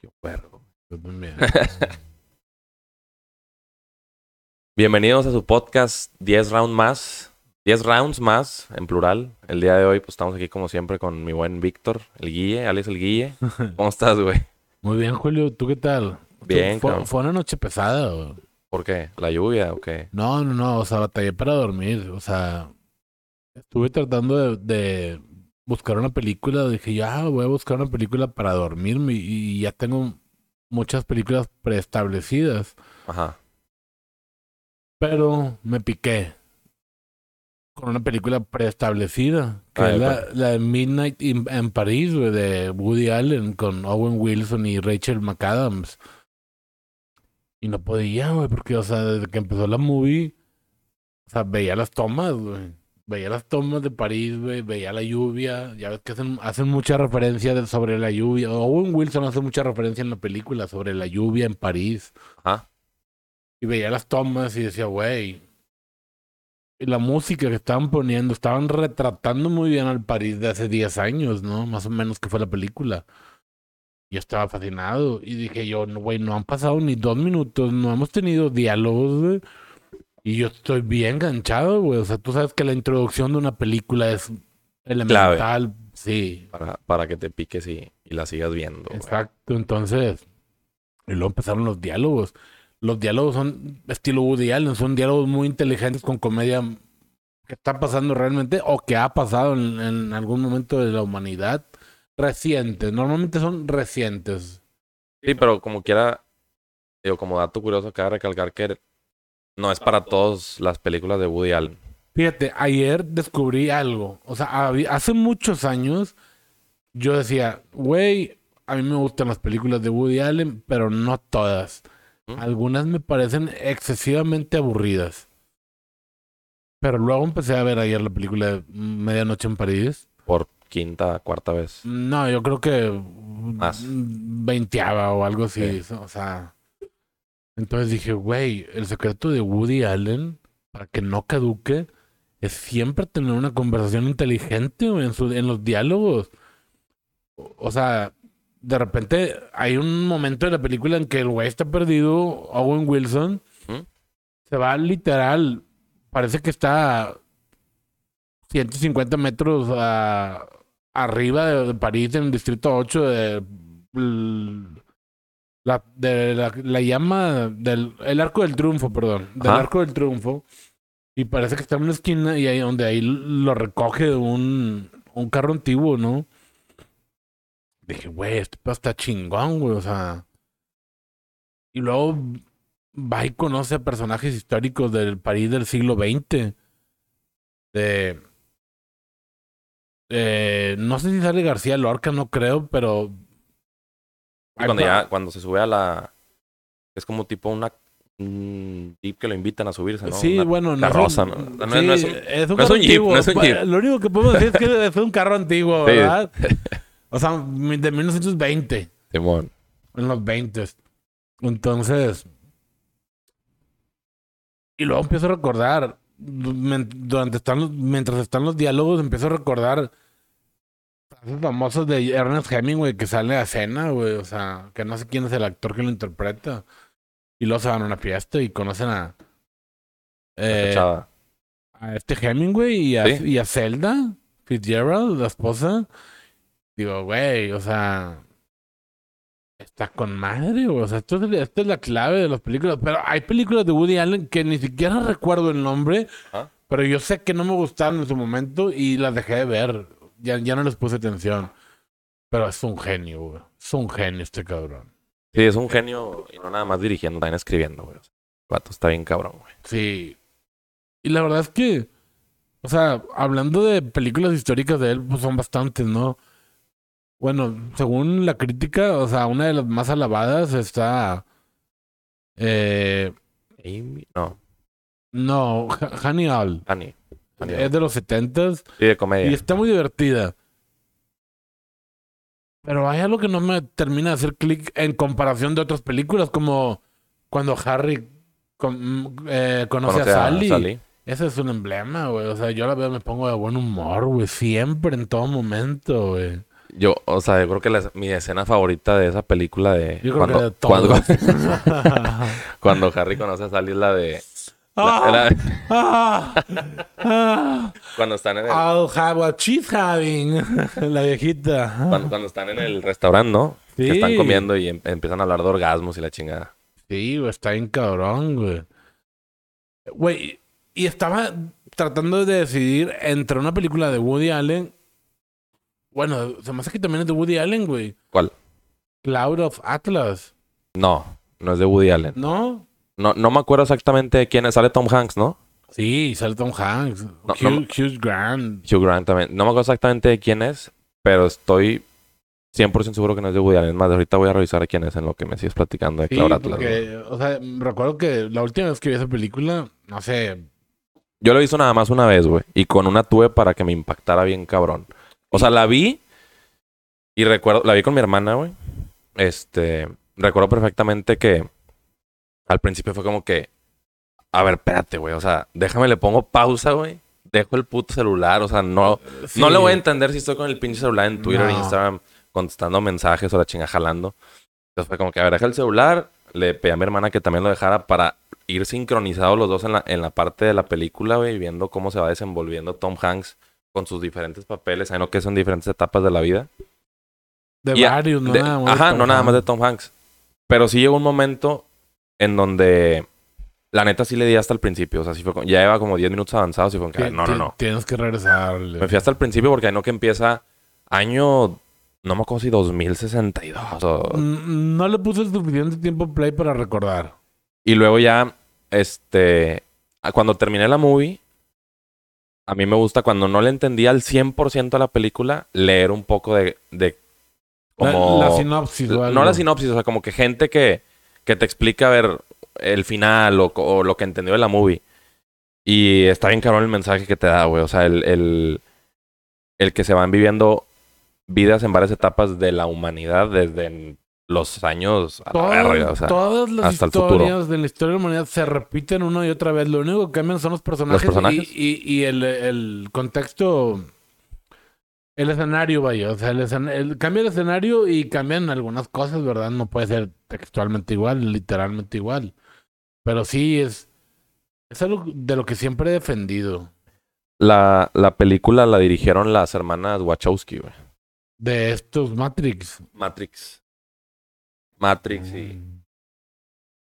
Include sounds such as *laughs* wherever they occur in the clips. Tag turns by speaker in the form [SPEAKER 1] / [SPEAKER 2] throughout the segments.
[SPEAKER 1] qué perro.
[SPEAKER 2] Yo también. *laughs*
[SPEAKER 1] Bienvenidos a su podcast 10 rounds más. 10 rounds más, en plural. El día de hoy, pues estamos aquí como siempre con mi buen Víctor, el Guille, Alex el Guille. *laughs* ¿Cómo estás, güey?
[SPEAKER 2] Muy bien, Julio. ¿Tú qué tal?
[SPEAKER 1] Bien,
[SPEAKER 2] Fue, fue una noche pesada. güey.
[SPEAKER 1] ¿Por qué? ¿La lluvia o qué?
[SPEAKER 2] No, no, no. O sea, batallé para dormir. O sea, estuve tratando de, de buscar una película. Dije, ya voy a buscar una película para dormirme. Y, y ya tengo muchas películas preestablecidas.
[SPEAKER 1] Ajá.
[SPEAKER 2] Pero me piqué con una película preestablecida, que
[SPEAKER 1] Ah,
[SPEAKER 2] es la de Midnight in- en París, güey, de Woody Allen con Owen Wilson y Rachel McAdams. Y no podía, güey, porque, o sea, desde que empezó la movie, o sea, veía las tomas, güey. Veía las tomas de París, veía la lluvia. Ya ves que hacen, hacen mucha referencia de- sobre la lluvia. Owen Wilson hace mucha referencia en la película sobre la lluvia en París.
[SPEAKER 1] Ajá.
[SPEAKER 2] Y veía las tomas y decía, güey. Y la música que estaban poniendo, estaban retratando muy bien al París de hace 10 años, ¿no? Más o menos que fue la película. Yo estaba fascinado y dije yo, no, güey, no han pasado ni dos minutos, no hemos tenido diálogos, güey. Y yo estoy bien enganchado, güey. O sea, tú sabes que la introducción de una película es elemental. Sí,
[SPEAKER 1] Para, para que te piques y, y la sigas viendo.
[SPEAKER 2] Exacto, entonces, y luego empezaron los diálogos. Los diálogos son estilo Woody Allen, son diálogos muy inteligentes con comedia que está pasando realmente o que ha pasado en, en algún momento de la humanidad. Recientes, normalmente son recientes.
[SPEAKER 1] Sí, pero como quiera, digo, como dato curioso, cabe recalcar que no es para todas las películas de Woody Allen.
[SPEAKER 2] Fíjate, ayer descubrí algo. O sea, hace muchos años yo decía, güey, a mí me gustan las películas de Woody Allen, pero no todas.
[SPEAKER 1] ¿Mm?
[SPEAKER 2] Algunas me parecen excesivamente aburridas. Pero luego empecé a ver ayer la película de Medianoche en París.
[SPEAKER 1] Por quinta, cuarta vez.
[SPEAKER 2] No, yo creo que
[SPEAKER 1] Más.
[SPEAKER 2] veinteava o algo así. O sea, entonces dije, güey, el secreto de Woody Allen para que no caduque es siempre tener una conversación inteligente güey, en, su- en los diálogos. O, o sea, de repente hay un momento de la película en que el güey está perdido, Owen Wilson,
[SPEAKER 1] ¿Mm?
[SPEAKER 2] se va literal, parece que está a 150 metros a- arriba de, de París, en el distrito 8 de l- la, de la, la llama del el arco del triunfo, perdón, del
[SPEAKER 1] Ajá.
[SPEAKER 2] arco del triunfo. Y parece que está en una esquina y ahí donde ahí lo recoge un, un carro antiguo, ¿no? Dije, güey, este pedo está chingón, güey, o sea. Y luego va y conoce a personajes históricos del París del siglo XX. De. eh, no sé si sale García Lorca, no creo, pero.
[SPEAKER 1] Y cuando ya, cuando se sube a la. Es como tipo una. Un jeep que lo invitan a subirse, ¿no?
[SPEAKER 2] Sí,
[SPEAKER 1] Una
[SPEAKER 2] bueno, no
[SPEAKER 1] carroza,
[SPEAKER 2] es
[SPEAKER 1] ¿no?
[SPEAKER 2] un,
[SPEAKER 1] No, no
[SPEAKER 2] sí,
[SPEAKER 1] es un-
[SPEAKER 2] es un
[SPEAKER 1] no es
[SPEAKER 2] carro
[SPEAKER 1] un jeep,
[SPEAKER 2] antiguo.
[SPEAKER 1] no es un jeep.
[SPEAKER 2] Lo único que podemos decir es que es un carro antiguo, *laughs*
[SPEAKER 1] Sí.
[SPEAKER 2] ¿verdad? O sea, de 1920,
[SPEAKER 1] Simón.
[SPEAKER 2] en los 20. Entonces. Y luego empiezo a recordar, men- durante están los- mientras están los diálogos, empiezo a recordar frases famosas de Ernest Hemingway que sale a cena, güey. O sea, que no sé quién es el actor que lo interpreta. Y luego se van a una fiesta y conocen a. eh, a este Hemingway y a,
[SPEAKER 1] Sí.
[SPEAKER 2] y a Zelda Fitzgerald, la esposa. Digo, güey, o sea, está con madre, güey. O sea, esto es, esta es la clave de las películas. Pero hay películas de Woody Allen que ni siquiera recuerdo el nombre,
[SPEAKER 1] Ajá.
[SPEAKER 2] pero yo sé que no me gustaron en su momento y las dejé de ver. Ya, ya no les puse atención. Pero es un genio, güey. Es un genio este cabrón.
[SPEAKER 1] Sí, es un genio y no nada más dirigiendo, también escribiendo, güey. El vato está bien cabrón, güey.
[SPEAKER 2] Sí. Y la verdad es que, o sea, hablando de películas históricas de él, pues son bastantes, ¿no? Bueno, según la crítica, o sea, una de las más alabadas está. Eh,
[SPEAKER 1] Amy- No,
[SPEAKER 2] no, Ha- Hannibal. Es de los setentas
[SPEAKER 1] Sí, de
[SPEAKER 2] y
[SPEAKER 1] comedia.
[SPEAKER 2] está muy divertida. Pero hay algo que no me termina de hacer clic en comparación de otras películas, como cuando Harry con- eh, conoce,
[SPEAKER 1] Conoce
[SPEAKER 2] a Sally.
[SPEAKER 1] Sally.
[SPEAKER 2] Ese es un emblema, güey. O sea, yo la veo, me pongo de buen humor, güey. Siempre, en todo momento, güey.
[SPEAKER 1] Yo, o sea, yo creo que la- mi escena favorita de esa película de...
[SPEAKER 2] Yo creo
[SPEAKER 1] cuando,
[SPEAKER 2] que de
[SPEAKER 1] cuando,
[SPEAKER 2] todos. *laughs* *laughs*
[SPEAKER 1] cuando Harry conoce a Sally es la de... la-
[SPEAKER 2] Ah,
[SPEAKER 1] la-
[SPEAKER 2] ah, *laughs*
[SPEAKER 1] cuando están en el...
[SPEAKER 2] I'll have what she's having. La viejita.
[SPEAKER 1] Cuando, cuando están en el restaurante, ¿no? Que
[SPEAKER 2] Sí.
[SPEAKER 1] están comiendo y em- empiezan a hablar de orgasmos y la chingada.
[SPEAKER 2] Sí, güey, está bien cabrón, güey. Güey, y estaba tratando de decidir entre una película de Woody Allen. Bueno, se me hace que también es de Woody Allen, güey.
[SPEAKER 1] ¿Cuál?
[SPEAKER 2] Cloud of Atlas.
[SPEAKER 1] No, no es de Woody Allen.
[SPEAKER 2] ¿No?
[SPEAKER 1] No, no me acuerdo exactamente de quién es. Sale Tom Hanks, ¿no?
[SPEAKER 2] Sí, sale Tom Hanks.
[SPEAKER 1] No,
[SPEAKER 2] Hugh,
[SPEAKER 1] no-
[SPEAKER 2] Hugh Grant.
[SPEAKER 1] Hugh Grant también. No me acuerdo exactamente de quién es, pero estoy 100% seguro que no es de Woody Allen. Más, ahorita voy a revisar quién es en lo que me sigues platicando de
[SPEAKER 2] Sí,
[SPEAKER 1] Cloud Atlas.
[SPEAKER 2] porque, o sea, recuerdo que la última vez que vi esa película, no sé,
[SPEAKER 1] Yo lo hice nada más una vez, güey. Y con una tuve para que me impactara bien cabrón. O sea, la vi y recuerdo, la vi con mi hermana, güey. Este, recuerdo perfectamente que al principio fue como que, a ver, espérate, güey. O sea, déjame, le pongo pausa, güey. Dejo el puto celular. O sea, no,
[SPEAKER 2] sí.
[SPEAKER 1] no le voy a entender si estoy con el pinche celular en Twitter,
[SPEAKER 2] No.
[SPEAKER 1] Instagram, contestando mensajes o la chinga jalando. Entonces fue como que, a ver, deja el celular. Le pedí a mi hermana que también lo dejara para ir sincronizados los dos en la, en la parte de la película, güey, viendo cómo se va desenvolviendo Tom Hanks con sus diferentes papeles. Sabiendo que son diferentes etapas de la vida.
[SPEAKER 2] De
[SPEAKER 1] Y a-
[SPEAKER 2] varios, no
[SPEAKER 1] de-
[SPEAKER 2] nada más.
[SPEAKER 1] Ajá,
[SPEAKER 2] Tom
[SPEAKER 1] no nada más de. Tom Hanks. Pero sí llegó un momento en donde la neta sí le di hasta el principio. O sea, sí fue como- ya lleva como 10 minutos avanzados y fue como que, no, no, no.
[SPEAKER 2] Tienes que regresarle.
[SPEAKER 1] Me fui hasta el principio porque no que empieza año, no me acuerdo si 2062 o...
[SPEAKER 2] No le puse el suficiente tiempo play para recordar.
[SPEAKER 1] Y luego ya, este, cuando terminé la movie, a mí me gusta cuando no le entendía al 100% a la película, leer un poco de... de
[SPEAKER 2] La-
[SPEAKER 1] como...
[SPEAKER 2] La, sinopsis. o
[SPEAKER 1] no la sinopsis, o sea, como que gente que, que te explica, a ver, el final o, o lo que entendió de la movie. Y está bien cabrón el mensaje que te da, güey. O sea, el, el, el que se van viviendo vidas en varias etapas de la humanidad desde los años a la
[SPEAKER 2] Todas,
[SPEAKER 1] verga, o sea,
[SPEAKER 2] todas las
[SPEAKER 1] hasta el futuro.
[SPEAKER 2] historias de la historia de la humanidad se repiten una y otra vez. Lo único que cambian son los personajes,
[SPEAKER 1] personajes?
[SPEAKER 2] y, y- y el, el contexto, el escenario, vaya. O sea, el, escen- el- cambia el escenario y cambian algunas cosas, ¿verdad? No puede ser textualmente igual, literalmente igual. Pero sí es, es algo de lo que siempre he defendido.
[SPEAKER 1] la, la película la dirigieron las hermanas Wachowski, güey.
[SPEAKER 2] De estos Matrix.
[SPEAKER 1] Matrix. Matrix y...
[SPEAKER 2] Mm.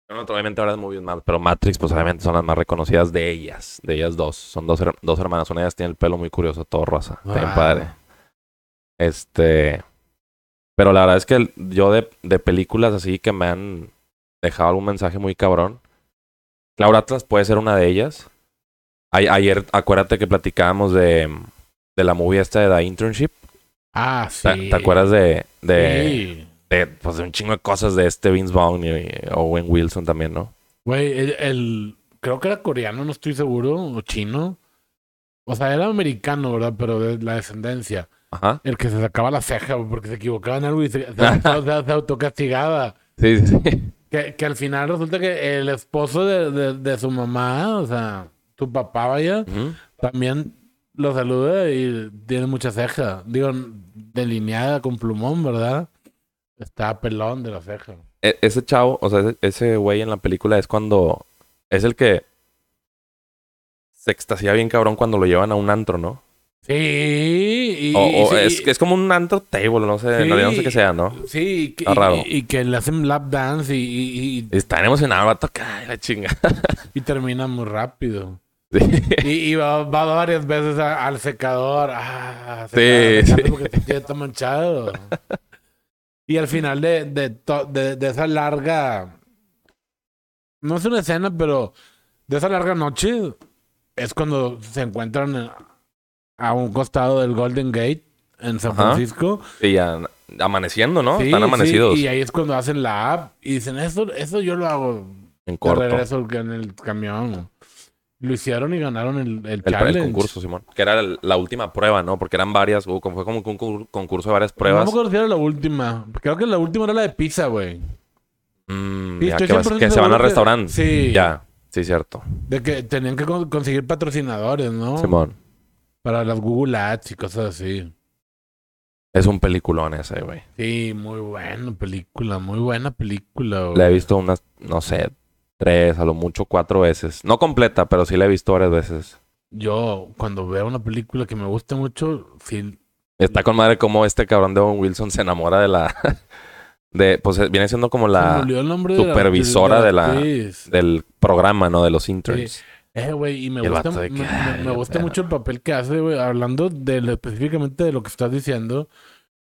[SPEAKER 1] No, no, obviamente ahora es movies más, pero Matrix, pues obviamente son las más reconocidas de ellas, de ellas dos. Son dos, her- dos hermanas, una de ellas tiene el pelo muy curioso, todo rosa. Bien
[SPEAKER 2] Wow.
[SPEAKER 1] padre. Este. Pero la verdad es que yo de, de películas así que me han dejado algún mensaje muy cabrón. Cloud Atlas puede ser una de ellas. A- ayer, acuérdate que platicábamos de, de la movie esta de The Internship.
[SPEAKER 2] Ah,
[SPEAKER 1] ¿Te,
[SPEAKER 2] sí.
[SPEAKER 1] te acuerdas de, de,
[SPEAKER 2] Sí.
[SPEAKER 1] de, pues, de un chingo de cosas de este Vince Vaughn y, y Owen Wilson también, ¿no?
[SPEAKER 2] Güey, el, el- creo que era coreano, no estoy seguro, o chino. O sea, era americano, ¿verdad? Pero de la descendencia.
[SPEAKER 1] Ajá.
[SPEAKER 2] El que se sacaba la ceja porque se equivocaba en algo y se, se, se- autocastigaba.
[SPEAKER 1] Sí, sí.
[SPEAKER 2] Que, que al final resulta que el esposo de, de- de su mamá, o sea, tu papá, vaya,
[SPEAKER 1] Ujú.
[SPEAKER 2] también lo saluda y tiene mucha ceja. Digo, delineada con plumón, ¿verdad? Está pelón de la ceja.
[SPEAKER 1] E- ese chavo, o sea, ese güey en la película es cuando. Es el que se extasía bien cabrón cuando lo llevan a un antro, ¿no?
[SPEAKER 2] Sí, y,
[SPEAKER 1] O, o
[SPEAKER 2] sí,
[SPEAKER 1] es, es como un antro table, no sé, en realidad no sé qué sea, ¿no?
[SPEAKER 2] Sí, y que,
[SPEAKER 1] Está raro.
[SPEAKER 2] y- y que le hacen lap dance y, y, y-
[SPEAKER 1] Y Está emocionado, va a tocar la chinga. *laughs*
[SPEAKER 2] y termina muy rápido.
[SPEAKER 1] Sí.
[SPEAKER 2] Y, y va, va varias veces a- al secador. Ah,
[SPEAKER 1] Sí, sí.
[SPEAKER 2] Porque ya está manchado. *laughs* Y al final de, de, to- de, de esa larga. No es una escena, pero de esa larga noche es cuando se encuentran en- a un costado del Golden Gate en San
[SPEAKER 1] Ajá.
[SPEAKER 2] Francisco.
[SPEAKER 1] Y ya amaneciendo, ¿no?
[SPEAKER 2] Sí,
[SPEAKER 1] Están
[SPEAKER 2] sí,
[SPEAKER 1] amanecidos
[SPEAKER 2] y ahí es cuando hacen la app y dicen, eso, eso yo lo hago
[SPEAKER 1] en corto.
[SPEAKER 2] regreso en el camión. Lo hicieron y ganaron el, el
[SPEAKER 1] El, el concurso, Simón. Que era el- la última prueba, ¿no? Porque eran varias, fue como un concur- concurso de varias
[SPEAKER 2] No
[SPEAKER 1] pruebas.
[SPEAKER 2] me acuerdo si era la última. Creo que la última era la de pizza, güey.
[SPEAKER 1] Mm,
[SPEAKER 2] Sí,
[SPEAKER 1] ya,
[SPEAKER 2] estoy
[SPEAKER 1] que, vas-
[SPEAKER 2] 100%
[SPEAKER 1] que se van al restaurante.
[SPEAKER 2] Sí.
[SPEAKER 1] Ya, sí, cierto.
[SPEAKER 2] De que tenían que con- conseguir patrocinadores, ¿no?
[SPEAKER 1] Simón.
[SPEAKER 2] Para las Google Ads y cosas así.
[SPEAKER 1] Es un peliculón ese, güey.
[SPEAKER 2] Sí, muy buena película, muy buena película, güey.
[SPEAKER 1] La he visto unas, no sé, tres, a lo mucho cuatro veces. No completa, pero sí la he visto varias veces.
[SPEAKER 2] Yo, cuando veo una película que me gusta mucho, sí.
[SPEAKER 1] Está con madre como este cabrón de Owen Wilson se enamora de la... *laughs* de, pues eh, viene siendo como la
[SPEAKER 2] de
[SPEAKER 1] supervisora de la- del programa, ¿no? De los interns.
[SPEAKER 2] Eh, güey, y me
[SPEAKER 1] Y
[SPEAKER 2] gusta, me,
[SPEAKER 1] que,
[SPEAKER 2] me- me gusta mucho el papel que hace, güey. Hablando de específicamente de lo que estás diciendo,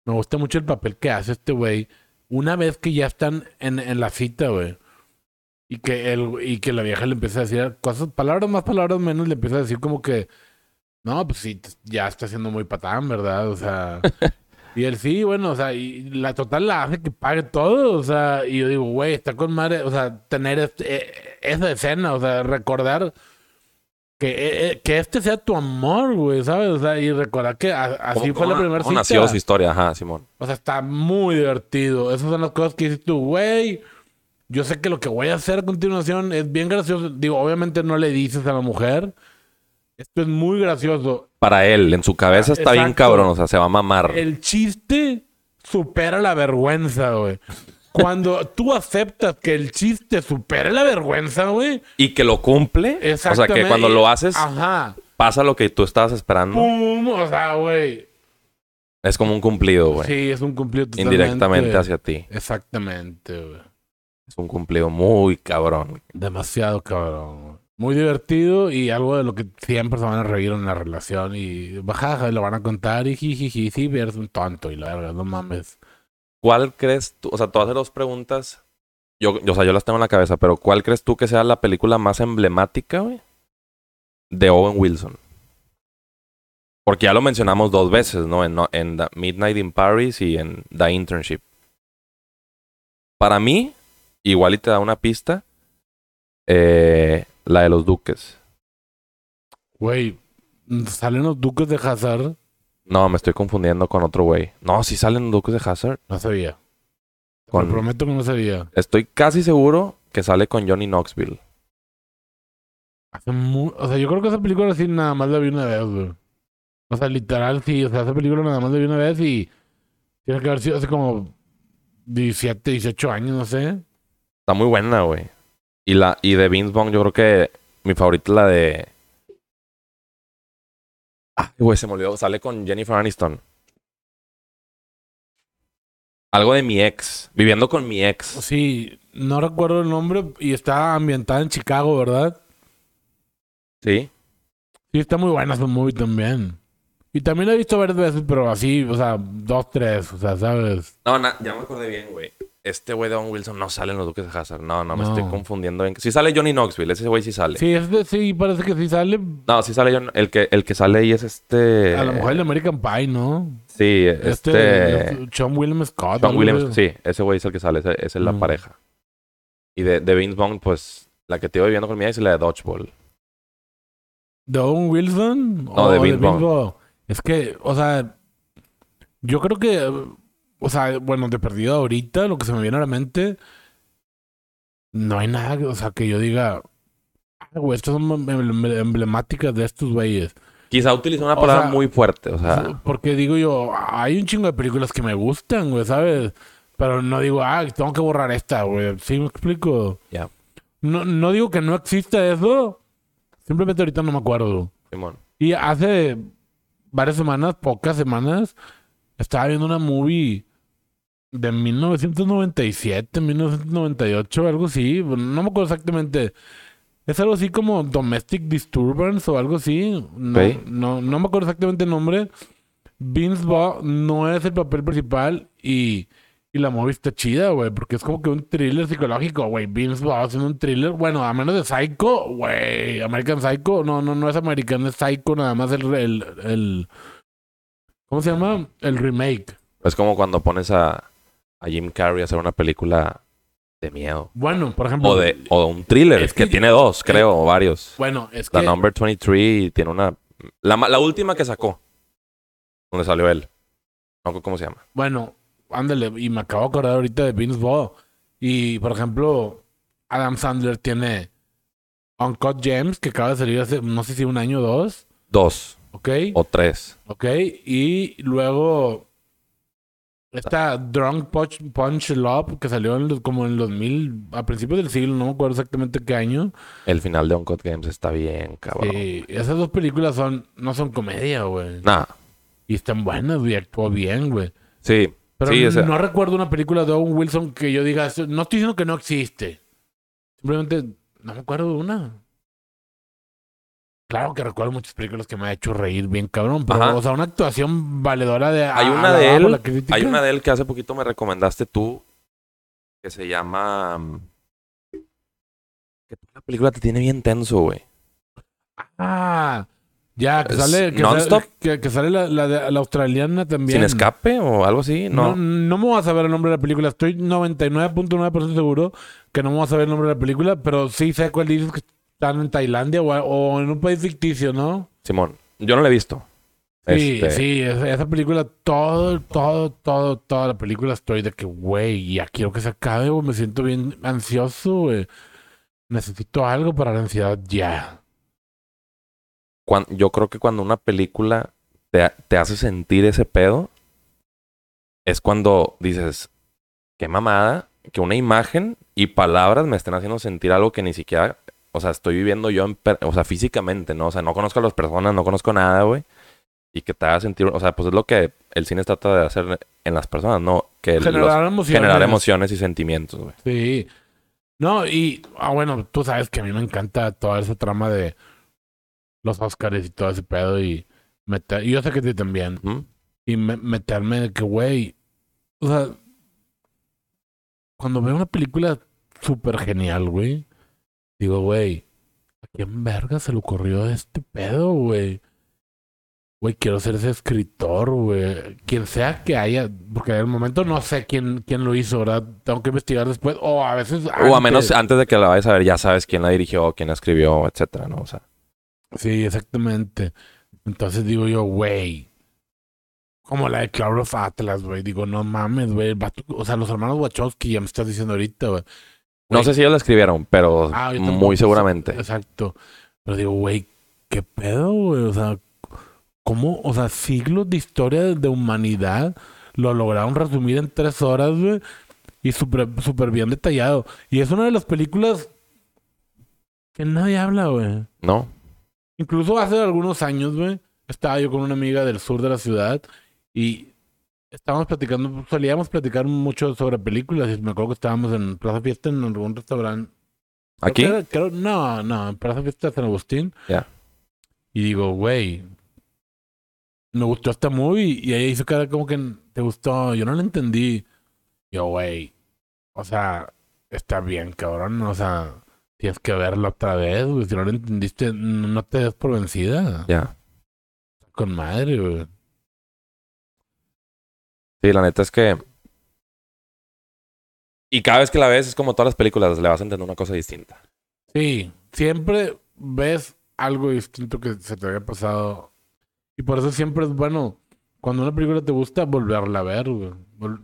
[SPEAKER 2] me gusta mucho el papel que hace este güey. Una vez que ya están en, en la cita, güey. Y que, el, y que la vieja le empieza a decir cosas, palabras más, palabras menos, le empieza a decir como que, no, pues sí, ya está siendo muy patán, ¿verdad? O sea, y él sí, bueno, o sea, y la total la hace que pague todo, o sea, y yo digo, güey, está con madre, o sea, tener este- eh, esa escena, o sea, recordar que, eh, eh, que este sea tu amor, güey, ¿sabes? O sea, y recordar que a- así
[SPEAKER 1] ¿Cómo-
[SPEAKER 2] fue la primera cita.
[SPEAKER 1] nació su historia? Ajá, Simón.
[SPEAKER 2] O sea, está muy divertido. Esas son las cosas que dices tú, güey. Yo sé que lo que voy a hacer a continuación es bien gracioso. Digo, obviamente no le dices a la mujer. Esto es muy gracioso.
[SPEAKER 1] Para él, en su cabeza está bien cabrón, o sea, se va a mamar.
[SPEAKER 2] El chiste supera la vergüenza, güey. Cuando tú aceptas que el chiste supera la vergüenza, güey.
[SPEAKER 1] Y que lo cumple. O sea,
[SPEAKER 2] Exactamente.
[SPEAKER 1] que cuando lo haces,
[SPEAKER 2] Ajá.
[SPEAKER 1] pasa lo que tú estabas esperando.
[SPEAKER 2] ¡Pum! O sea, güey.
[SPEAKER 1] Es como un cumplido, güey.
[SPEAKER 2] Sí, es un cumplido totalmente.
[SPEAKER 1] Indirectamente hacia ti.
[SPEAKER 2] Exactamente, güey.
[SPEAKER 1] Es un cumplido muy cabrón.
[SPEAKER 2] Demasiado cabrón. güey. Muy divertido y algo de lo que siempre se van a reír en la relación y bajaja, lo van a contar y jijiji, sí, eres un tonto y la verdad, no mames.
[SPEAKER 1] ¿Cuál crees tú? O sea, a hacer dos preguntas. Yo, o sea, yo las tengo en la cabeza, pero ¿cuál crees tú que sea la película más emblemática, güey? De Owen Wilson. Porque ya lo mencionamos dos veces, ¿no? En, Midnight in Paris y en The Internship. Para mí, igual y te da una pista, eh, la de los duques.
[SPEAKER 2] Güey, salen los duques de Hazard,
[SPEAKER 1] No, me estoy confundiendo con otro güey. No, sí salen los de Hazard.
[SPEAKER 2] no sabía. Te
[SPEAKER 1] Con-
[SPEAKER 2] lo prometo que no sabía.
[SPEAKER 1] Estoy casi seguro que sale con Johnny Knoxville.
[SPEAKER 2] Hace mu- o sea, yo creo que esa película sí nada más la vi una vez, güey. O sea, literal, sí, o sea, esa película nada más la vi una vez y tiene que haber sido hace como 17, 18 años, no sé.
[SPEAKER 1] Está muy buena, güey. Y la y de Vince Vaughn, yo creo que mi favorita es la de. Ah, güey, se me olvidó. Sale con Jennifer Aniston. Algo de mi ex. Viviendo con mi ex.
[SPEAKER 2] Sí, no recuerdo el nombre y está ambientada en Chicago, ¿verdad?
[SPEAKER 1] Sí.
[SPEAKER 2] Sí, está muy buena esa movie también. Y también la he visto varias veces, pero así, o sea, dos, tres, o sea, ¿sabes?
[SPEAKER 1] No, na- ya me acordé bien, güey. Este güey de Owen Wilson no sale en los Duques de Hazard. No, no, me
[SPEAKER 2] No.
[SPEAKER 1] estoy confundiendo. En... Sí sale Johnny Knoxville. Ese güey sí sale.
[SPEAKER 2] Sí, este sí parece que sí sale.
[SPEAKER 1] No, sí sale John- el que, el que sale ahí es este.
[SPEAKER 2] A lo mejor el American Pie, ¿no?
[SPEAKER 1] Sí, este.
[SPEAKER 2] Este. Sean William Scott.
[SPEAKER 1] John
[SPEAKER 2] así.
[SPEAKER 1] sí, ese güey es el que sale, esa es la
[SPEAKER 2] Mm.
[SPEAKER 1] pareja. Y de, de Vince Vaughn, pues, la que te iba viviendo con mi ex es la de Dodgeball.
[SPEAKER 2] ¿De Owen Wilson?
[SPEAKER 1] No, de Vince. Vaughn?
[SPEAKER 2] Es que, o sea, yo creo que, o sea, bueno, de perdido ahorita, lo que se me viene a la mente, no hay nada, o sea, que yo diga, "Ah, güey, estas son em- em- emblemáticas de estos güeyes.
[SPEAKER 1] Quizá utilizó una
[SPEAKER 2] O
[SPEAKER 1] palabra
[SPEAKER 2] sea,
[SPEAKER 1] muy fuerte, o sea,
[SPEAKER 2] Porque digo yo, hay un chingo de películas que me gustan, güey, ¿sabes? Pero no digo, ah, tengo que borrar esta, güey. ¿Sí me explico?
[SPEAKER 1] Ya.
[SPEAKER 2] No, no digo que no exista eso. Simplemente ahorita no me acuerdo.
[SPEAKER 1] Simón.
[SPEAKER 2] Y hace varias semanas, pocas semanas, estaba viendo una movie de 1997, 1998, algo así. No me acuerdo exactamente. Es algo así como Domestic Disturbance o algo así. No,
[SPEAKER 1] Ok.
[SPEAKER 2] no, no me acuerdo exactamente el nombre. Vince Vaughn no es el papel principal y, y la movie está chida, güey, porque es como que un thriller psicológico, güey. Vince Vaughn haciendo un thriller, bueno, a menos de Psycho, güey. American Psycho, no, no, no es American, es Psycho, nada más el, el, el ¿cómo se llama? El remake.
[SPEAKER 1] Es como cuando pones a, a Jim Carrey a hacer una película de miedo.
[SPEAKER 2] Bueno, por ejemplo.
[SPEAKER 1] O de, o de un thriller,
[SPEAKER 2] Es
[SPEAKER 1] que,
[SPEAKER 2] que-
[SPEAKER 1] tiene dos, creo, o varios.
[SPEAKER 2] Bueno, es
[SPEAKER 1] La
[SPEAKER 2] que.
[SPEAKER 1] Number 23 tiene una... La, la última que sacó, donde salió él. No cómo se llama.
[SPEAKER 2] Bueno, ándale, y me acabo de acordar ahorita de Vince Vaughn. Y, por ejemplo, Adam Sandler tiene Uncut Gems, que acaba de salir hace, no sé si un año o dos,
[SPEAKER 1] Dos
[SPEAKER 2] ¿ok?
[SPEAKER 1] o tres.
[SPEAKER 2] ¿Ok? Y luego Esta Drunk Punch, Punch Love que salió en los- como en el 2000, a principios del siglo, no me acuerdo exactamente qué año.
[SPEAKER 1] El final de Uncut Games está bien, cabrón.
[SPEAKER 2] Sí, esas dos películas son no son comedia, güey.
[SPEAKER 1] Nah,
[SPEAKER 2] Y están buenas, güey, actuó bien, güey.
[SPEAKER 1] sí.
[SPEAKER 2] Pero
[SPEAKER 1] sí, o sea,
[SPEAKER 2] no recuerdo una película de Owen Wilson que yo diga, "Esto- no estoy diciendo que no existe. Simplemente no me acuerdo de una. Claro que recuerdo muchas películas que me ha hecho reír bien cabrón, pero
[SPEAKER 1] Ajá.
[SPEAKER 2] o sea, una actuación valedora de
[SPEAKER 1] Hay una de él,
[SPEAKER 2] la
[SPEAKER 1] hay una de él que hace poquito me recomendaste tú, que se llama... mm, Que la película te tiene bien tenso, güey.
[SPEAKER 2] Ah, ya, que
[SPEAKER 1] Es
[SPEAKER 2] sale, que
[SPEAKER 1] non-stop.
[SPEAKER 2] sale, que, que sale la, la, de- la australiana también.
[SPEAKER 1] ¿Sin escape o algo así?
[SPEAKER 2] No.
[SPEAKER 1] No.
[SPEAKER 2] no, me voy a saber el nombre de la película. Estoy 99.9% seguro que no me voy a saber el nombre de la película, pero sí sé cuál dices que están en Tailandia o, o en un país ficticio, ¿no?
[SPEAKER 1] Simón, yo no la he visto.
[SPEAKER 2] Sí,
[SPEAKER 1] Este,
[SPEAKER 2] sí, esa, película, todo, todo, todo, toda la película estoy de que, güey, ya quiero que se acabe, güey, me siento bien ansioso, güey. Necesito algo para la ansiedad ya.
[SPEAKER 1] cuan- yo creo que cuando una película te, te hace sentir ese pedo, es cuando dices, qué mamada, que una imagen y palabras me estén haciendo sentir algo que ni siquiera, o sea, estoy viviendo yo, en per- o sea, físicamente, ¿no? O sea, no conozco a las personas, no conozco nada, güey. Y que te haga sentir, o sea, pues es lo que el cine trata de hacer en las personas, ¿no? Que los-
[SPEAKER 2] Generar emociones.
[SPEAKER 1] generar emociones y sentimientos, güey.
[SPEAKER 2] Sí. No, y, ah, bueno, tú sabes que a mí me encanta toda esa trama de los Oscars y todo ese pedo y meter, y yo sé que a ti también, y me- meterme de que, güey, o sea, cuando veo una película súper genial, güey, digo, güey, ¿a quién verga se le ocurrió este pedo, güey? Güey, quiero ser ese escritor, güey. Quien sea que haya, porque en el momento no sé quién, quién lo hizo, ¿verdad? Tengo que investigar después, o a veces...
[SPEAKER 1] O a menos
[SPEAKER 2] antes.
[SPEAKER 1] de que la vayas a ver, ya sabes quién la dirigió, quién la escribió, etcétera, ¿no? O sea,
[SPEAKER 2] Sí, exactamente. Entonces digo yo, güey. Como la de Cloud of Atlas, güey. Digo, no mames, güey. O sea, los hermanos Wachowski, ya me estás diciendo ahorita, güey.
[SPEAKER 1] No sé si ellos la escribieron, pero
[SPEAKER 2] ah,
[SPEAKER 1] muy seguramente.
[SPEAKER 2] Exacto. Pero digo, güey, ¿qué pedo, güey? O sea, ¿cómo? O sea, siglos de historia de humanidad lo lograron resumir en tres horas, güey. Y súper súper bien detallado. Y es una de las películas que nadie habla, güey.
[SPEAKER 1] ¿No?
[SPEAKER 2] Incluso hace algunos años, güey, estaba yo con una amiga del sur de la ciudad y estábamos platicando, solíamos platicar mucho sobre películas y me acuerdo que estábamos en Plaza Fiesta en algún restaurante.
[SPEAKER 1] ¿Aquí?
[SPEAKER 2] creo- no, no, en Plaza Fiesta de San Agustín.
[SPEAKER 1] Ya.
[SPEAKER 2] Y digo, güey, me gustó esta movie y ella hizo cara como que te gustó, yo no la entendí. Yo, güey, o sea, está bien, cabrón, o sea, tienes que verlo otra vez, güey, si no lo entendiste, no no te des por vencida.
[SPEAKER 1] Ya.
[SPEAKER 2] Con madre, güey.
[SPEAKER 1] Sí, la neta es que. Y cada vez que la ves es como todas las películas, le vas a entender una cosa distinta.
[SPEAKER 2] Sí, siempre ves algo distinto que se te había pasado. Y por eso siempre es bueno, cuando una película te gusta, volverla a ver, güey.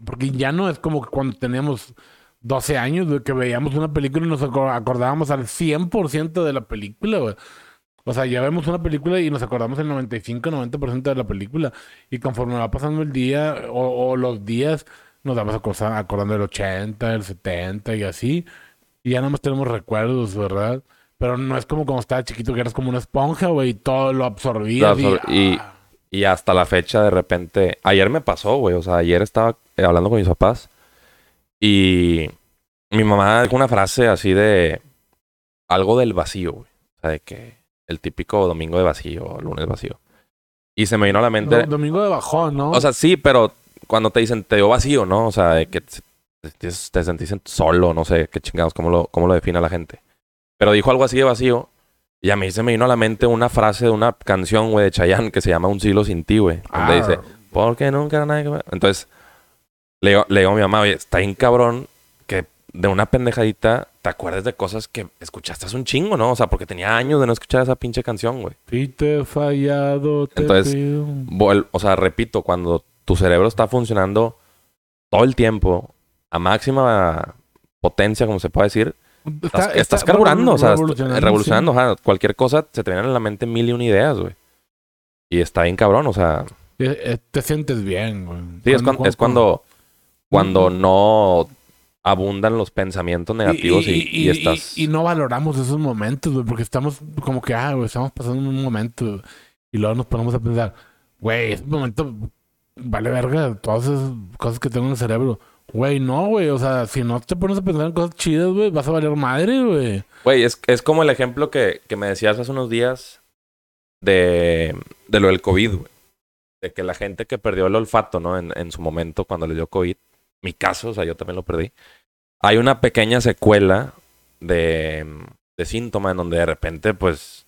[SPEAKER 2] Porque ya no es como que cuando teníamos 12 años, güey, que veíamos una película y nos acor- acordábamos al 100% de la película, güey. O sea, ya vemos una película y nos acordamos el 95-90% de la película. Y conforme va pasando el día o, o los días, nos vamos acorda- acordando del 80, del 70 y así. Y ya nada más tenemos recuerdos, ¿verdad? Pero no es como cuando estaba chiquito que eras como una esponja, güey, y todo lo absorbías.
[SPEAKER 1] Absor- y-
[SPEAKER 2] ah,
[SPEAKER 1] Y hasta la fecha, de repente. Ayer me pasó, güey. O sea, ayer estaba eh, hablando con mis papás. Y mi mamá dijo una frase así de. Algo del vacío, güey. O sea, de que el típico domingo de vacío, lunes vacío. Y se me vino a la mente.
[SPEAKER 2] do- domingo de bajón, ¿no?
[SPEAKER 1] O sea, sí, pero cuando te dicen te dio vacío, ¿no? O sea, de que te, te, te sentís solo, no sé qué chingados, cómo lo, cómo lo define la gente. Pero dijo algo así de vacío. Y a mí se me vino a la mente una frase de una canción, güey, de Chayanne que se llama Un siglo sin ti, güey. Donde
[SPEAKER 2] Ah,
[SPEAKER 1] dice, porque nunca era nada que ver. Entonces, le le digo a mi mamá, oye, está bien cabrón que de una pendejadita te acuerdes de cosas que escuchaste hace un chingo, ¿no? O sea, porque tenía años de no escuchar esa pinche canción, güey.
[SPEAKER 2] Si te he fallado, te
[SPEAKER 1] Entonces,
[SPEAKER 2] pido.
[SPEAKER 1] O sea, repito, cuando tu cerebro está funcionando todo el tiempo a máxima potencia, como se puede decir, estás,
[SPEAKER 2] Está-
[SPEAKER 1] estás carburando, o sea,
[SPEAKER 2] revolucionando,
[SPEAKER 1] cualquier cosa se te vienen a la mente mil y una ideas, güey. Y está bien cabrón, o sea,
[SPEAKER 2] Eh, eh, Te sientes bien, güey.
[SPEAKER 1] sí, es, cuan- es cuando Cuando no abundan los pensamientos negativos y, y, estás...
[SPEAKER 2] Y, no valoramos esos momentos, güey, porque estamos como que, ah, güey, estamos pasando un momento y luego nos ponemos a pensar, güey, ese momento vale verga, todas esas cosas que tengo en el cerebro. Güey, no, güey, o sea, si no te pones a pensar en cosas chidas, güey, vas a valer madre, güey.
[SPEAKER 1] Güey, es, es como el ejemplo que, que me decías hace unos días de, de lo del COVID, güey. De que la gente que perdió el olfato, ¿no? En, en su momento cuando le dio COVID, mi caso, o sea, yo también lo perdí. Hay una pequeña secuela de, de síntoma en donde de repente, pues,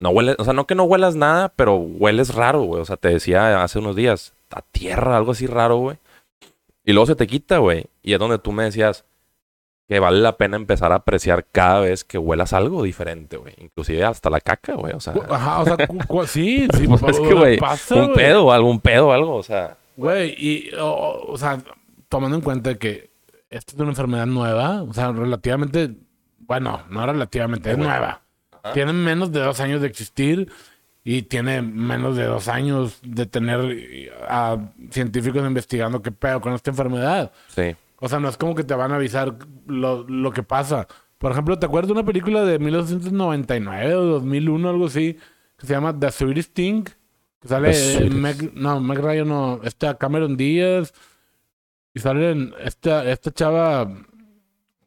[SPEAKER 1] no hueles, o sea, no que no huelas nada, pero hueles raro, güey. O sea, te decía hace unos días, a tierra, algo así raro, güey. Y luego se te quita, güey. Y es donde tú me decías que vale la pena empezar a apreciar cada vez que huelas algo diferente, güey. Inclusive hasta la caca, güey. O sea,
[SPEAKER 2] Ajá, o sea, *laughs* sí, sí.
[SPEAKER 1] pues es que, güey, un pedo, algún pedo, algo, o sea.
[SPEAKER 2] Güey, y, o, o sea, tomando en cuenta que esta es una enfermedad nueva, o sea, relativamente, bueno, no relativamente, es nueva. Tiene menos de dos años de existir y tiene menos de dos años de tener a científicos investigando qué pedo con esta enfermedad.
[SPEAKER 1] Sí.
[SPEAKER 2] O sea, no es como que te van a avisar lo, lo que pasa. Por ejemplo, ¿te acuerdas de una película de 1999 o 2001, algo así, que se llama The Sweetest Thing? Que sale Meg, no, Meg Ryan, no, esta Cameron Díaz, y salen esta, esta chava,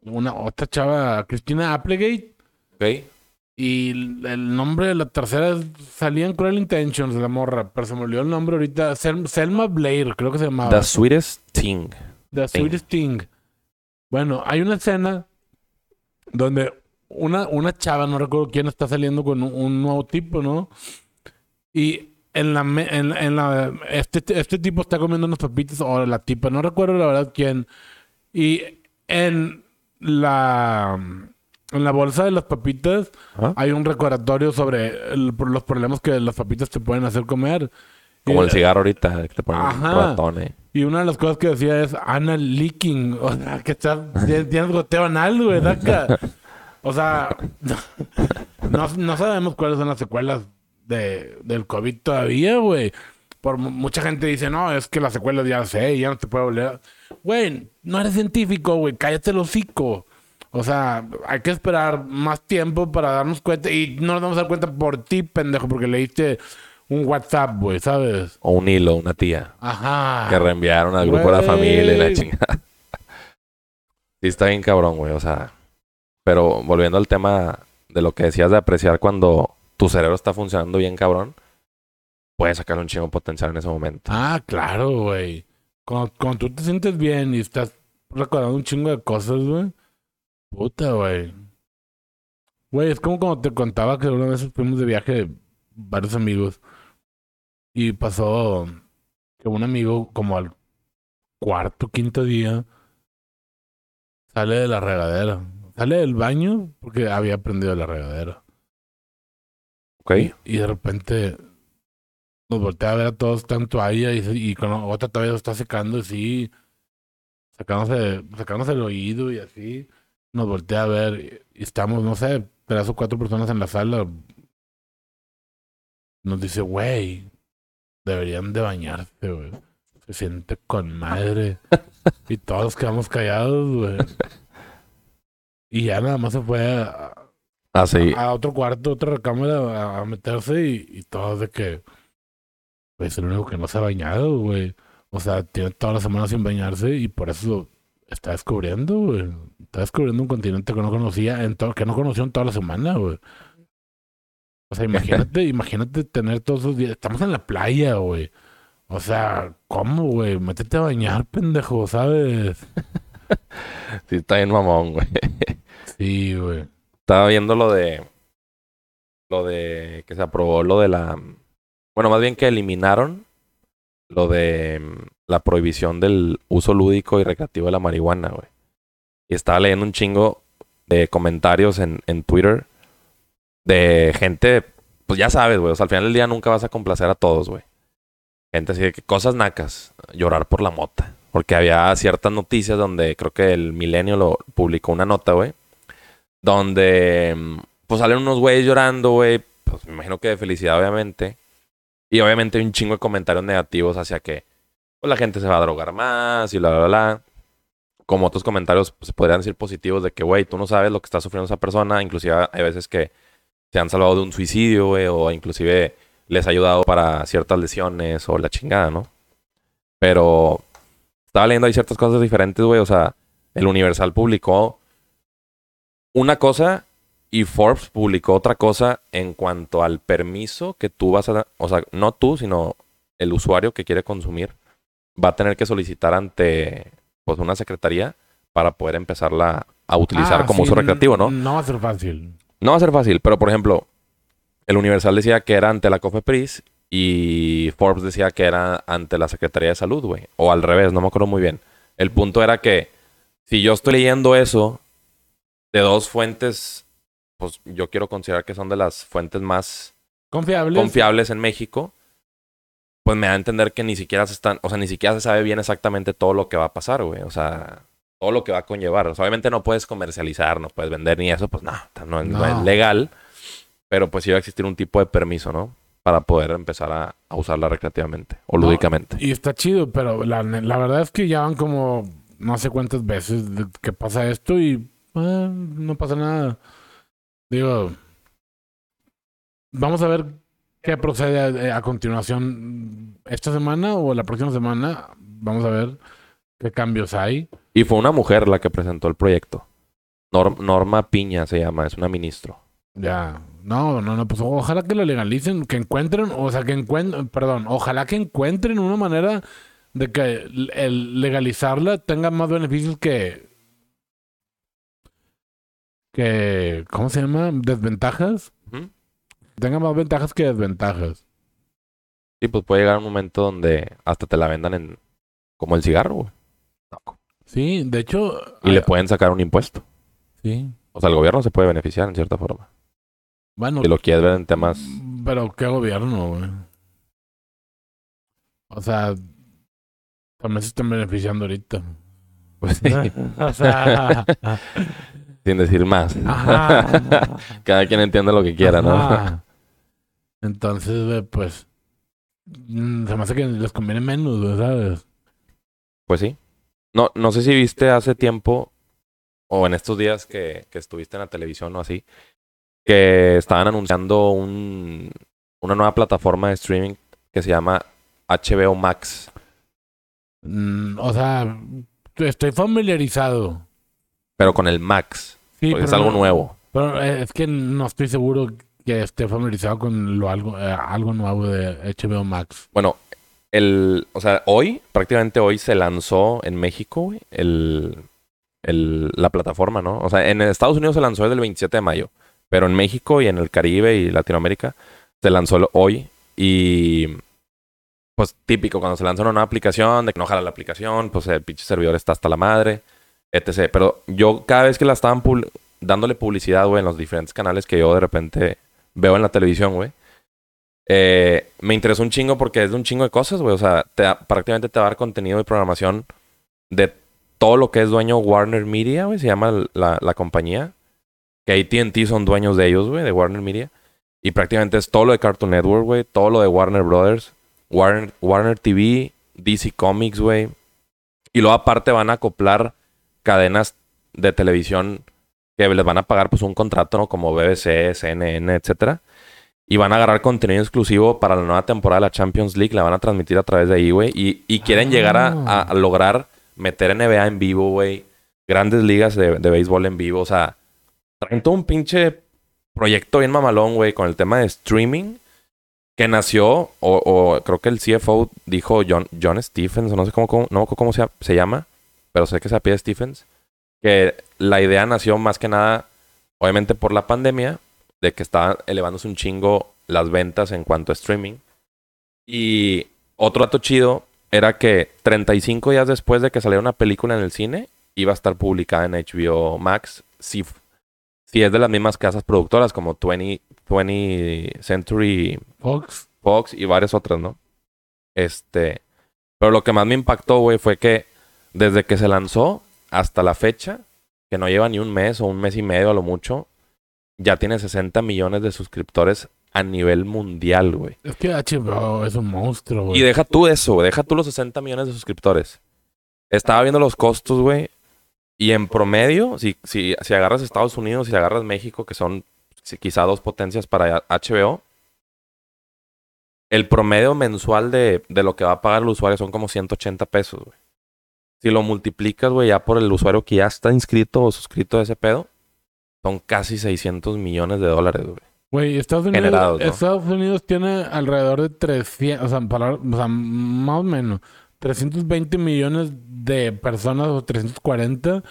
[SPEAKER 2] una otra chava, Cristina Applegate.
[SPEAKER 1] Ok.
[SPEAKER 2] Y el nombre de la tercera salía en Cruel Intentions la morra, pero se me olvidó el nombre ahorita. Selma Blair, creo que se llamaba.
[SPEAKER 1] The Sweetest Thing.
[SPEAKER 2] The Sweetest Thing. Bueno, hay una escena donde una, una chava, no recuerdo quién, está saliendo con un nuevo tipo, ¿no? Y en la, en, en la este, este tipo está comiendo unos papitas o la tipa, no recuerdo la verdad quién. Y en la en la bolsa de las papitas hay un recordatorio sobre los problemas que las papitas te pueden hacer comer.
[SPEAKER 1] Como el cigarro ahorita, que te ponen ratones.
[SPEAKER 2] Y una de las cosas que decía es Ana leaking. O sea, que tienes goteo anal, güey, *laughs* O sea, *laughs* no, no sabemos cuáles son las secuelas de, del COVID todavía, güey. Por mucha gente dice, no, es que las secuelas ya sé, ya no te puedo volver. Güey, no eres científico, güey, cállate el hocico. O sea, hay que esperar más tiempo para darnos cuenta. Y no nos vamos a dar cuenta por ti, pendejo, porque leíste un WhatsApp, güey, ¿sabes?
[SPEAKER 1] O un hilo, una tía.
[SPEAKER 2] Ajá.
[SPEAKER 1] Que reenviaron al grupo de la familia y la chingada. *laughs* sí, está bien cabrón, güey. O sea. Pero volviendo al tema de lo que decías de apreciar cuando tu cerebro está funcionando bien, cabrón, puedes sacar un chingo potencial en ese momento.
[SPEAKER 2] Ah, claro, güey. Cuando, tú te sientes bien y estás recordando un chingo de cosas, güey. Puta, güey. Güey, es como cuando te contaba que una vez fuimos de viaje varios amigos y pasó que un amigo como al cuarto, quinto día sale de la regadera. Sale del baño porque había prendido la regadera. Y, de repente nos voltea a ver a todos, tanto toalla y, y con otra todavía está secando así, sacándose, sacándose el oído y así. Nos voltea a ver y estamos, no sé, tres o cuatro personas en la sala. Nos dice, güey, deberían de bañarse, güey. Se siente con madre. *laughs* y todos quedamos callados, güey. Y ya nada más se fue a,
[SPEAKER 1] Ah,
[SPEAKER 2] a, otro cuarto, otra recámara a, meterse y, y todo de que pues el único que no se ha bañado, güey. O sea, tiene toda la semana sin bañarse y por eso está descubriendo, güey. Está descubriendo un continente que no conocía, en que no conoció en toda la semana, güey. O sea, *laughs* imagínate, imagínate tener todos esos días. Estamos en la playa, güey. O sea, ¿cómo, güey? Métete a bañar, pendejo, ¿sabes? *laughs*
[SPEAKER 1] sí, está bien mamón, güey.
[SPEAKER 2] Sí, güey.
[SPEAKER 1] Estaba viendo lo de. Lo de. Que se aprobó lo de la. Bueno, más bien que eliminaron lo de la prohibición del uso lúdico y recreativo de la marihuana, güey. Y estaba leyendo un chingo de comentarios en, en Twitter de gente, pues ya sabes, güey. O sea, al final del día nunca vas a complacer a todos, güey. Gente así de que cosas nacas, llorar por la mota. Porque había ciertas noticias donde creo que el Milenio lo publicó una nota, güey donde mm, pues salen unos güeyes llorando, güey, pues me imagino que de felicidad, obviamente. Y obviamente hay un chingo de comentarios negativos hacia que pues, la gente se va a drogar más y bla, bla, bla. como otros comentarios pues, se podrían decir positivos de que, güey, tú no sabes lo que está sufriendo esa persona. Inclusive hay veces que se han salvado de un suicidio, güey, o inclusive les ha ayudado para ciertas lesiones o la chingada, ¿no? Pero estaba leyendo ahí ciertas cosas diferentes, güey. O sea, el Universal publicó una cosa y Forbes publicó otra cosa en cuanto al permiso que tú vas a dar. O sea, no tú, sino el usuario que quiere consumir va a tener que solicitar ante pues, una secretaría para poder empezarla a utilizar
[SPEAKER 2] Ah,
[SPEAKER 1] como
[SPEAKER 2] sí,
[SPEAKER 1] uso recreativo, ¿no?
[SPEAKER 2] No va a ser fácil.
[SPEAKER 1] No va a ser fácil, pero por ejemplo, el Universal decía que era ante la COFEPRIS y Forbes decía que era ante la Secretaría de Salud, güey. O al revés, no me acuerdo muy bien. El punto era que si yo estoy leyendo eso de dos fuentes, pues yo quiero considerar que son de las fuentes más
[SPEAKER 2] Confiable.
[SPEAKER 1] confiables en México, pues me da a entender que ni siquiera se están, o sea, ni siquiera se sabe bien exactamente todo lo que va a pasar, güey. O sea, todo lo que va a conllevar. O sea, obviamente no puedes comercializar, no puedes vender ni eso, pues no, no, es- no
[SPEAKER 2] No.
[SPEAKER 1] es legal. Pero pues va a existir un tipo de permiso, ¿no? Para poder empezar a, a usarla recreativamente o
[SPEAKER 2] No,
[SPEAKER 1] lúdicamente.
[SPEAKER 2] Y está chido, pero la, la verdad es que ya van como no sé cuántas veces que pasa esto y ah, no pasa nada. Digo, vamos a ver qué procede a, a continuación esta semana o la próxima semana. Vamos a ver qué cambios hay.
[SPEAKER 1] Y fue una mujer la que presentó el proyecto. Norm- Norma Piña se llama, es una ministro.
[SPEAKER 2] Ya, no, no, no, pues ojalá que lo legalicen, que encuentren, o sea, que encuentren, perdón, ojalá que encuentren una manera de que el legalizarla tenga más beneficios que, que, ¿cómo se llama? Desventajas.
[SPEAKER 1] Ujú.
[SPEAKER 2] Tenga más ventajas que desventajas.
[SPEAKER 1] Y pues puede llegar un momento donde hasta te la vendan en como el cigarro, güey.
[SPEAKER 2] Sí, de hecho.
[SPEAKER 1] Y le pueden sacar un impuesto.
[SPEAKER 2] Sí.
[SPEAKER 1] O sea, el gobierno se puede beneficiar en cierta forma.
[SPEAKER 2] Bueno,
[SPEAKER 1] Si lo quieres ver en temas.
[SPEAKER 2] pero qué gobierno, güey. O sea, también se están beneficiando ahorita.
[SPEAKER 1] Pues sí, *laughs*
[SPEAKER 2] o sea,
[SPEAKER 1] sin decir más.
[SPEAKER 2] ajá. *laughs*
[SPEAKER 1] Cada quien entiende lo que quiera, ¿no? *laughs*
[SPEAKER 2] Entonces, pues, mm, se me hace que les conviene menos, ¿sabes?
[SPEAKER 1] Pues sí. No, no sé si viste hace tiempo o en estos días que, que estuviste en la televisión o así, que estaban anunciando un, una nueva plataforma de streaming que se llama HBO Max.
[SPEAKER 2] Mm, o sea, estoy familiarizado.
[SPEAKER 1] Pero con el Max.
[SPEAKER 2] Sí,
[SPEAKER 1] Porque es algo
[SPEAKER 2] no-
[SPEAKER 1] nuevo.
[SPEAKER 2] Pero eh, es que no estoy seguro que esté familiarizado con lo algo, eh, algo nuevo de HBO Max.
[SPEAKER 1] Bueno, el, o sea, hoy, prácticamente hoy se lanzó en México, el, el, la plataforma, ¿no? O sea, en Estados Unidos se lanzó el 27 de mayo, pero en México y en el Caribe y Latinoamérica se lanzó hoy y pues típico cuando se lanza una nueva aplicación, de que no jala la aplicación, pues el pinche servidor está hasta la madre, etc. Pero yo cada vez que la estaban dándole publicidad, güey, en los diferentes canales que yo de repente veo en la televisión, güey, eh, me interesó un chingo porque es de un chingo de cosas, güey. O sea, te prácticamente te va a dar contenido y programación de todo lo que es dueño Warner Media, güey. Se llama la, la compañía. Que AT&T son dueños de ellos, güey, de Warner Media. Y prácticamente es todo lo de Cartoon Network, güey. Todo lo de Warner Brothers. Warner, Warner TV, DC Comics, güey. Y luego aparte van a acoplar cadenas de televisión que les van a pagar pues un contrato, ¿no? Como BBC, CNN, etcétera. Y van a agarrar contenido exclusivo para la nueva temporada de la Champions League. La van a transmitir a través de ahí, güey. Y, quieren llegar a, lograr meter NBA en vivo, güey. Grandes ligas de, de béisbol en vivo. O sea, traen todo un pinche proyecto bien mamalón, güey, con el tema de streaming. Que nació, o, o creo que el CFO dijo John, John Stephens, no sé cómo, cómo- no cómo se llama, pero sé que se apellida Stephens. Que la idea nació más que nada, obviamente por la pandemia, de que estaban elevándose un chingo las ventas en cuanto a streaming. Y otro dato chido era que 35 días después de que saliera una película en el cine, iba a estar publicada en HBO Max. Si, si es de las mismas casas productoras como 20, 20 Century
[SPEAKER 2] Fox.
[SPEAKER 1] Fox y varias otras, ¿no? Este. Pero lo que más me impactó, güey, fue que desde que se lanzó hasta la fecha, que no lleva ni un mes o un mes y medio a lo mucho, ya tiene 60 millones de suscriptores a nivel mundial, güey.
[SPEAKER 2] Es que HBO es un monstruo, güey.
[SPEAKER 1] Y deja tú eso, güey. Deja tú los 60 millones de suscriptores. Estaba viendo los costos, güey. Y en promedio, si, si, si agarras Estados Unidos y si agarras México, que son si- quizá dos potencias para HBO, el promedio mensual de, de lo que va a pagar el usuario son como 180 pesos, güey. Si lo multiplicas, güey, ya por el usuario que ya está inscrito o suscrito a ese pedo, son casi 600 millones de dólares, güey.
[SPEAKER 2] Güey, Estados Unidos,
[SPEAKER 1] Generados, ¿no?
[SPEAKER 2] Estados Unidos tiene alrededor de 300, o sea, para- o sea, más o menos, 320 millones de personas o 340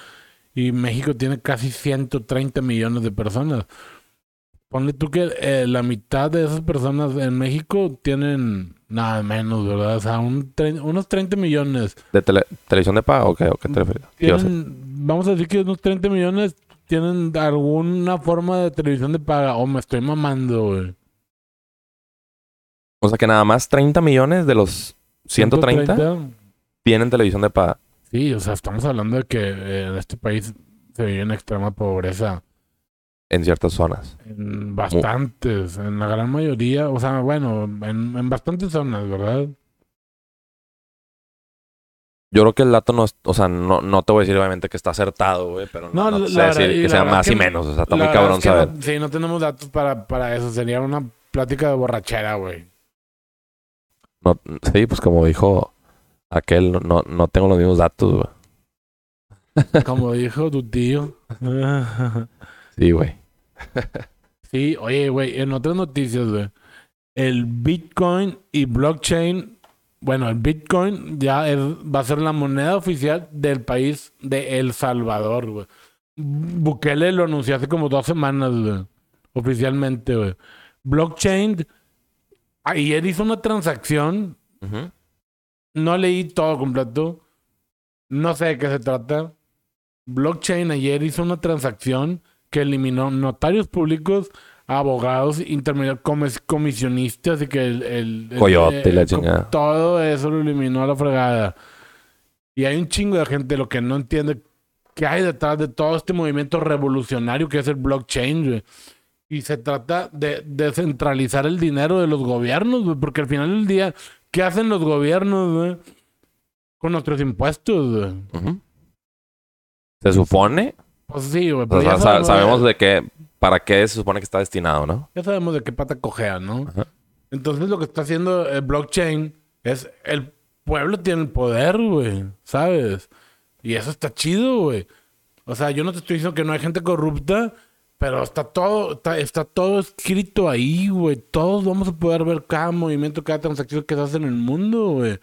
[SPEAKER 2] y México tiene casi 130 millones de personas. Ponle tú que eh, la mitad de esas personas en México tienen nada menos, ¿verdad? O sea, un unos 30 millones.
[SPEAKER 1] ¿De tele- televisión de pago o qué, o qué te refieres?
[SPEAKER 2] Tienen, vamos a decir que unos 30 millones tienen alguna forma de televisión de paga. O me estoy mamando, güey.
[SPEAKER 1] o sea que nada más 30 millones de los 130 tienen televisión de paga.
[SPEAKER 2] Sí, o sea, estamos hablando de que eh, en este país se vive en extrema pobreza.
[SPEAKER 1] En ciertas zonas.
[SPEAKER 2] En bastantes, en la gran mayoría, o sea, bueno, en, en bastantes zonas, ¿verdad?
[SPEAKER 1] Yo creo que el dato no es, o sea, no, no te voy a decir obviamente que está acertado, güey, pero no,
[SPEAKER 2] No,
[SPEAKER 1] no te sé decir
[SPEAKER 2] y
[SPEAKER 1] que sea más
[SPEAKER 2] que
[SPEAKER 1] y
[SPEAKER 2] no-
[SPEAKER 1] menos, o sea, está muy cabrón
[SPEAKER 2] es que
[SPEAKER 1] saber.
[SPEAKER 2] no- sí, no tenemos datos para, para eso. Sería una plática de borrachera, güey.
[SPEAKER 1] No, sí, pues como dijo aquel, no, no tengo los mismos datos, güey.
[SPEAKER 2] Como dijo tu tío.
[SPEAKER 1] Sí, güey.
[SPEAKER 2] Sí, oye, güey, en otras noticias, güey. El Bitcoin y blockchain, bueno, el Bitcoin ya es- va a ser la moneda oficial del país de El Salvador, güey. Bukele lo anunció hace como dos semanas, güey. Oficialmente, güey. Blockchain, ayer hizo una transacción, no leí todo completo, no sé de qué se trata. Blockchain ayer hizo una transacción que eliminó notarios públicos, abogados, intermediarios, comis- comisionistas y que el... el- el-
[SPEAKER 1] Coyote y la chingada.
[SPEAKER 2] Todo eso lo eliminó a la fregada. Y hay un chingo de gente lo que no entiende qué hay detrás de todo este movimiento revolucionario que es el blockchain, güey. Y se trata de descentralizar el dinero de los gobiernos, güey, porque al final del día, ¿qué hacen los gobiernos, güey? Con nuestros impuestos, güey.
[SPEAKER 1] Ujú. Se supone,
[SPEAKER 2] Pues sí, güey.
[SPEAKER 1] o
[SPEAKER 2] pero
[SPEAKER 1] sea,
[SPEAKER 2] ya
[SPEAKER 1] sa-
[SPEAKER 2] sabemos,
[SPEAKER 1] sabemos de qué, para qué se supone que está destinado, ¿no?
[SPEAKER 2] ya sabemos de qué pata cojea, ¿no?
[SPEAKER 1] Ajá.
[SPEAKER 2] Entonces lo que está haciendo el blockchain es el pueblo tiene el poder, güey, ¿sabes? Y eso está chido, güey. O sea, yo no te estoy diciendo que no hay gente corrupta, pero está todo, está, está todo escrito ahí, güey. Todos vamos a poder ver cada movimiento, cada transacción que se hace en el mundo, güey.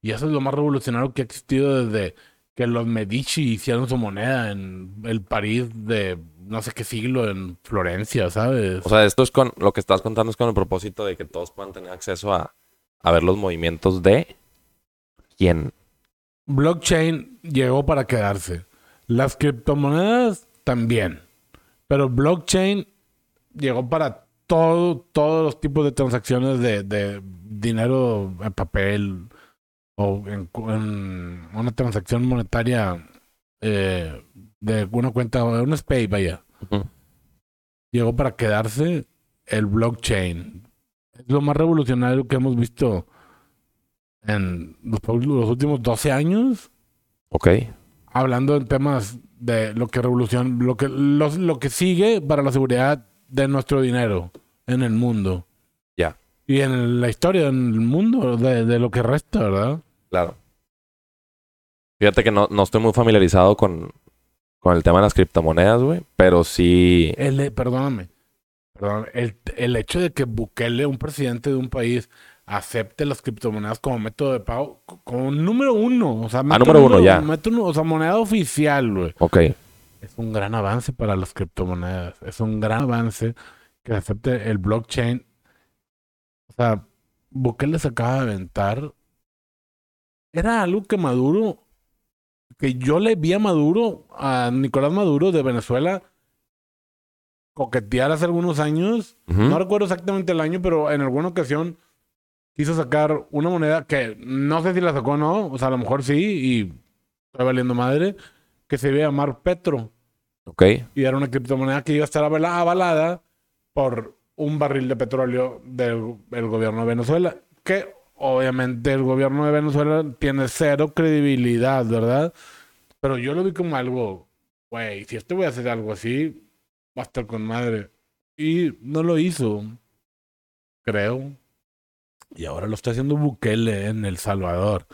[SPEAKER 2] Y eso es lo más revolucionario que ha existido desde que los Medici hicieron su moneda en el París de no sé qué siglo, en Florencia, ¿sabes?
[SPEAKER 1] O sea, esto es con, lo que estás contando es con el propósito de que todos puedan tener acceso a, a ver los movimientos de quién.
[SPEAKER 2] blockchain llegó para quedarse. Las criptomonedas también. Pero blockchain llegó para todo, todos los tipos de transacciones de, de dinero en papel o en, una transacción monetaria eh, de una cuenta, de un SPAY, vaya. Llegó para quedarse el blockchain. Es lo más revolucionario que hemos visto en los, los últimos 12 años
[SPEAKER 1] Ok.
[SPEAKER 2] hablando en temas de lo que revoluciona, lo que, los- lo que sigue para la seguridad de nuestro dinero en el mundo. Y en la historia, en el mundo, de, de lo que resta, ¿verdad?
[SPEAKER 1] Claro. Fíjate que no, no estoy muy familiarizado con, con el tema de las criptomonedas, güey. Pero sí.
[SPEAKER 2] El, perdóname. Perdóname. El, el hecho de que Bukele, un presidente de un país, acepte las criptomonedas como método de pago, co- como número uno. O sea, método
[SPEAKER 1] número uno, ya.
[SPEAKER 2] método- o sea, moneda oficial, güey.
[SPEAKER 1] Ok.
[SPEAKER 2] Es un gran avance para las criptomonedas. Es un gran avance que acepte el blockchain. O sea, Bukele se acaba de aventar. Era algo que Maduro, que yo le vi a Maduro, a Nicolás Maduro de Venezuela, coquetear hace algunos años. No recuerdo exactamente el año, pero en alguna ocasión quiso sacar una moneda que no sé si la sacó o no. O sea, a lo mejor sí, y estoy valiendo madre, que se iba a llamar Petro.
[SPEAKER 1] Ok.
[SPEAKER 2] Y era una criptomoneda que iba a estar avala- avalada por un barril de petróleo del, gobierno de Venezuela. Que obviamente el gobierno de Venezuela tiene cero credibilidad, ¿verdad? Pero yo lo vi como algo, güey, si este voy a hacer algo así, va a estar con madre. Y no lo hizo, creo. Y ahora lo está haciendo Bukele en El Salvador.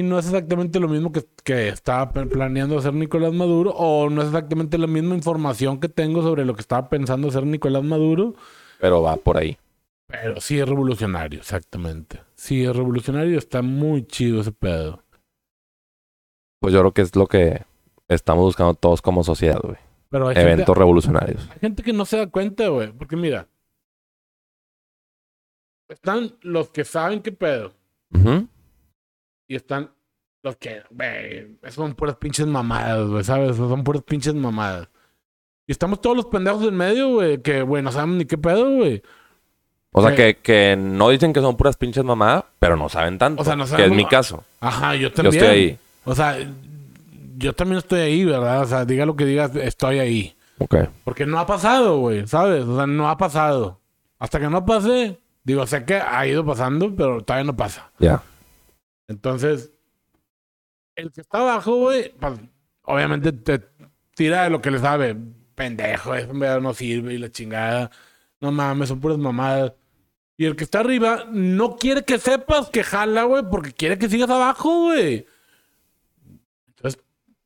[SPEAKER 2] Y no es exactamente lo mismo que, que estaba planeando hacer Nicolás Maduro, o no es exactamente la misma información que tengo sobre lo que estaba pensando hacer Nicolás Maduro,
[SPEAKER 1] Pero va por ahí.
[SPEAKER 2] pero sí es revolucionario, exactamente. Sí es revolucionario, está muy chido ese pedo.
[SPEAKER 1] Pues yo creo que es lo que estamos buscando todos como sociedad, güey.
[SPEAKER 2] Pero hay gente,
[SPEAKER 1] Eventos revolucionarios.
[SPEAKER 2] hay gente que no se da cuenta, güey, porque mira, están los que saben qué pedo.
[SPEAKER 1] Ujú.
[SPEAKER 2] Y están los que, güey, son puras pinches mamadas, güey, ¿sabes? Son puras pinches mamadas. Y estamos todos los pendejos en medio, güey, que, güey, no saben ni qué pedo, güey.
[SPEAKER 1] O sea, que, que no dicen que son puras pinches mamadas, pero no saben tanto.
[SPEAKER 2] O sea, no
[SPEAKER 1] Que
[SPEAKER 2] saben-
[SPEAKER 1] es mi caso.
[SPEAKER 2] Ajá, yo
[SPEAKER 1] Yo
[SPEAKER 2] también.
[SPEAKER 1] estoy ahí.
[SPEAKER 2] O sea, yo también estoy ahí, ¿verdad? O sea, diga lo que digas, estoy ahí.
[SPEAKER 1] Ok.
[SPEAKER 2] Porque no ha pasado, güey, ¿sabes? O sea, no ha pasado. Hasta que no pase, digo, sé que ha ido pasando, pero todavía no pasa.
[SPEAKER 1] Ya.
[SPEAKER 2] Entonces, el que está abajo, güey, pues, obviamente te tira de lo que le sabe. Pendejo, eso no sirve y la chingada. No mames, son puras mamadas. Y el que está arriba no quiere que sepas que jala, güey, porque quiere que sigas abajo, güey. Entonces,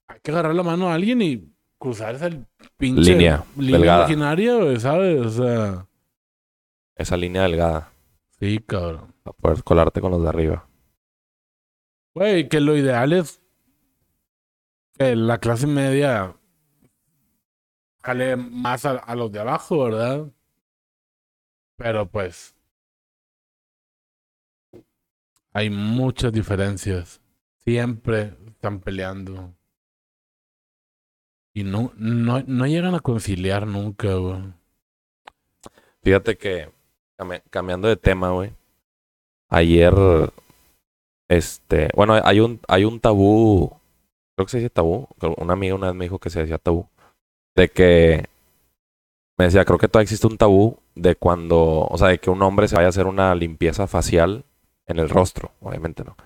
[SPEAKER 2] hay que agarrar la mano a alguien y cruzar esa pinche
[SPEAKER 1] Línea delgada.
[SPEAKER 2] imaginaria, güey, ¿sabes? O sea,
[SPEAKER 1] Esa línea delgada.
[SPEAKER 2] sí, cabrón.
[SPEAKER 1] Para poder colarte con los de arriba.
[SPEAKER 2] Güey, que lo ideal es que la clase media jale más a, los de abajo, ¿verdad? Pero pues hay muchas diferencias. Siempre están peleando. Y no, no, no llegan a conciliar nunca, güey.
[SPEAKER 1] Fíjate que, cambi- cambiando de tema, güey. Ayer, este, bueno, hay un, hay un tabú, creo que se dice tabú. Una amiga una vez me dijo que se decía tabú. De que, me decía, creo que todavía existe un tabú de cuando, o sea, de que un hombre se vaya a hacer una limpieza facial en el rostro, obviamente no.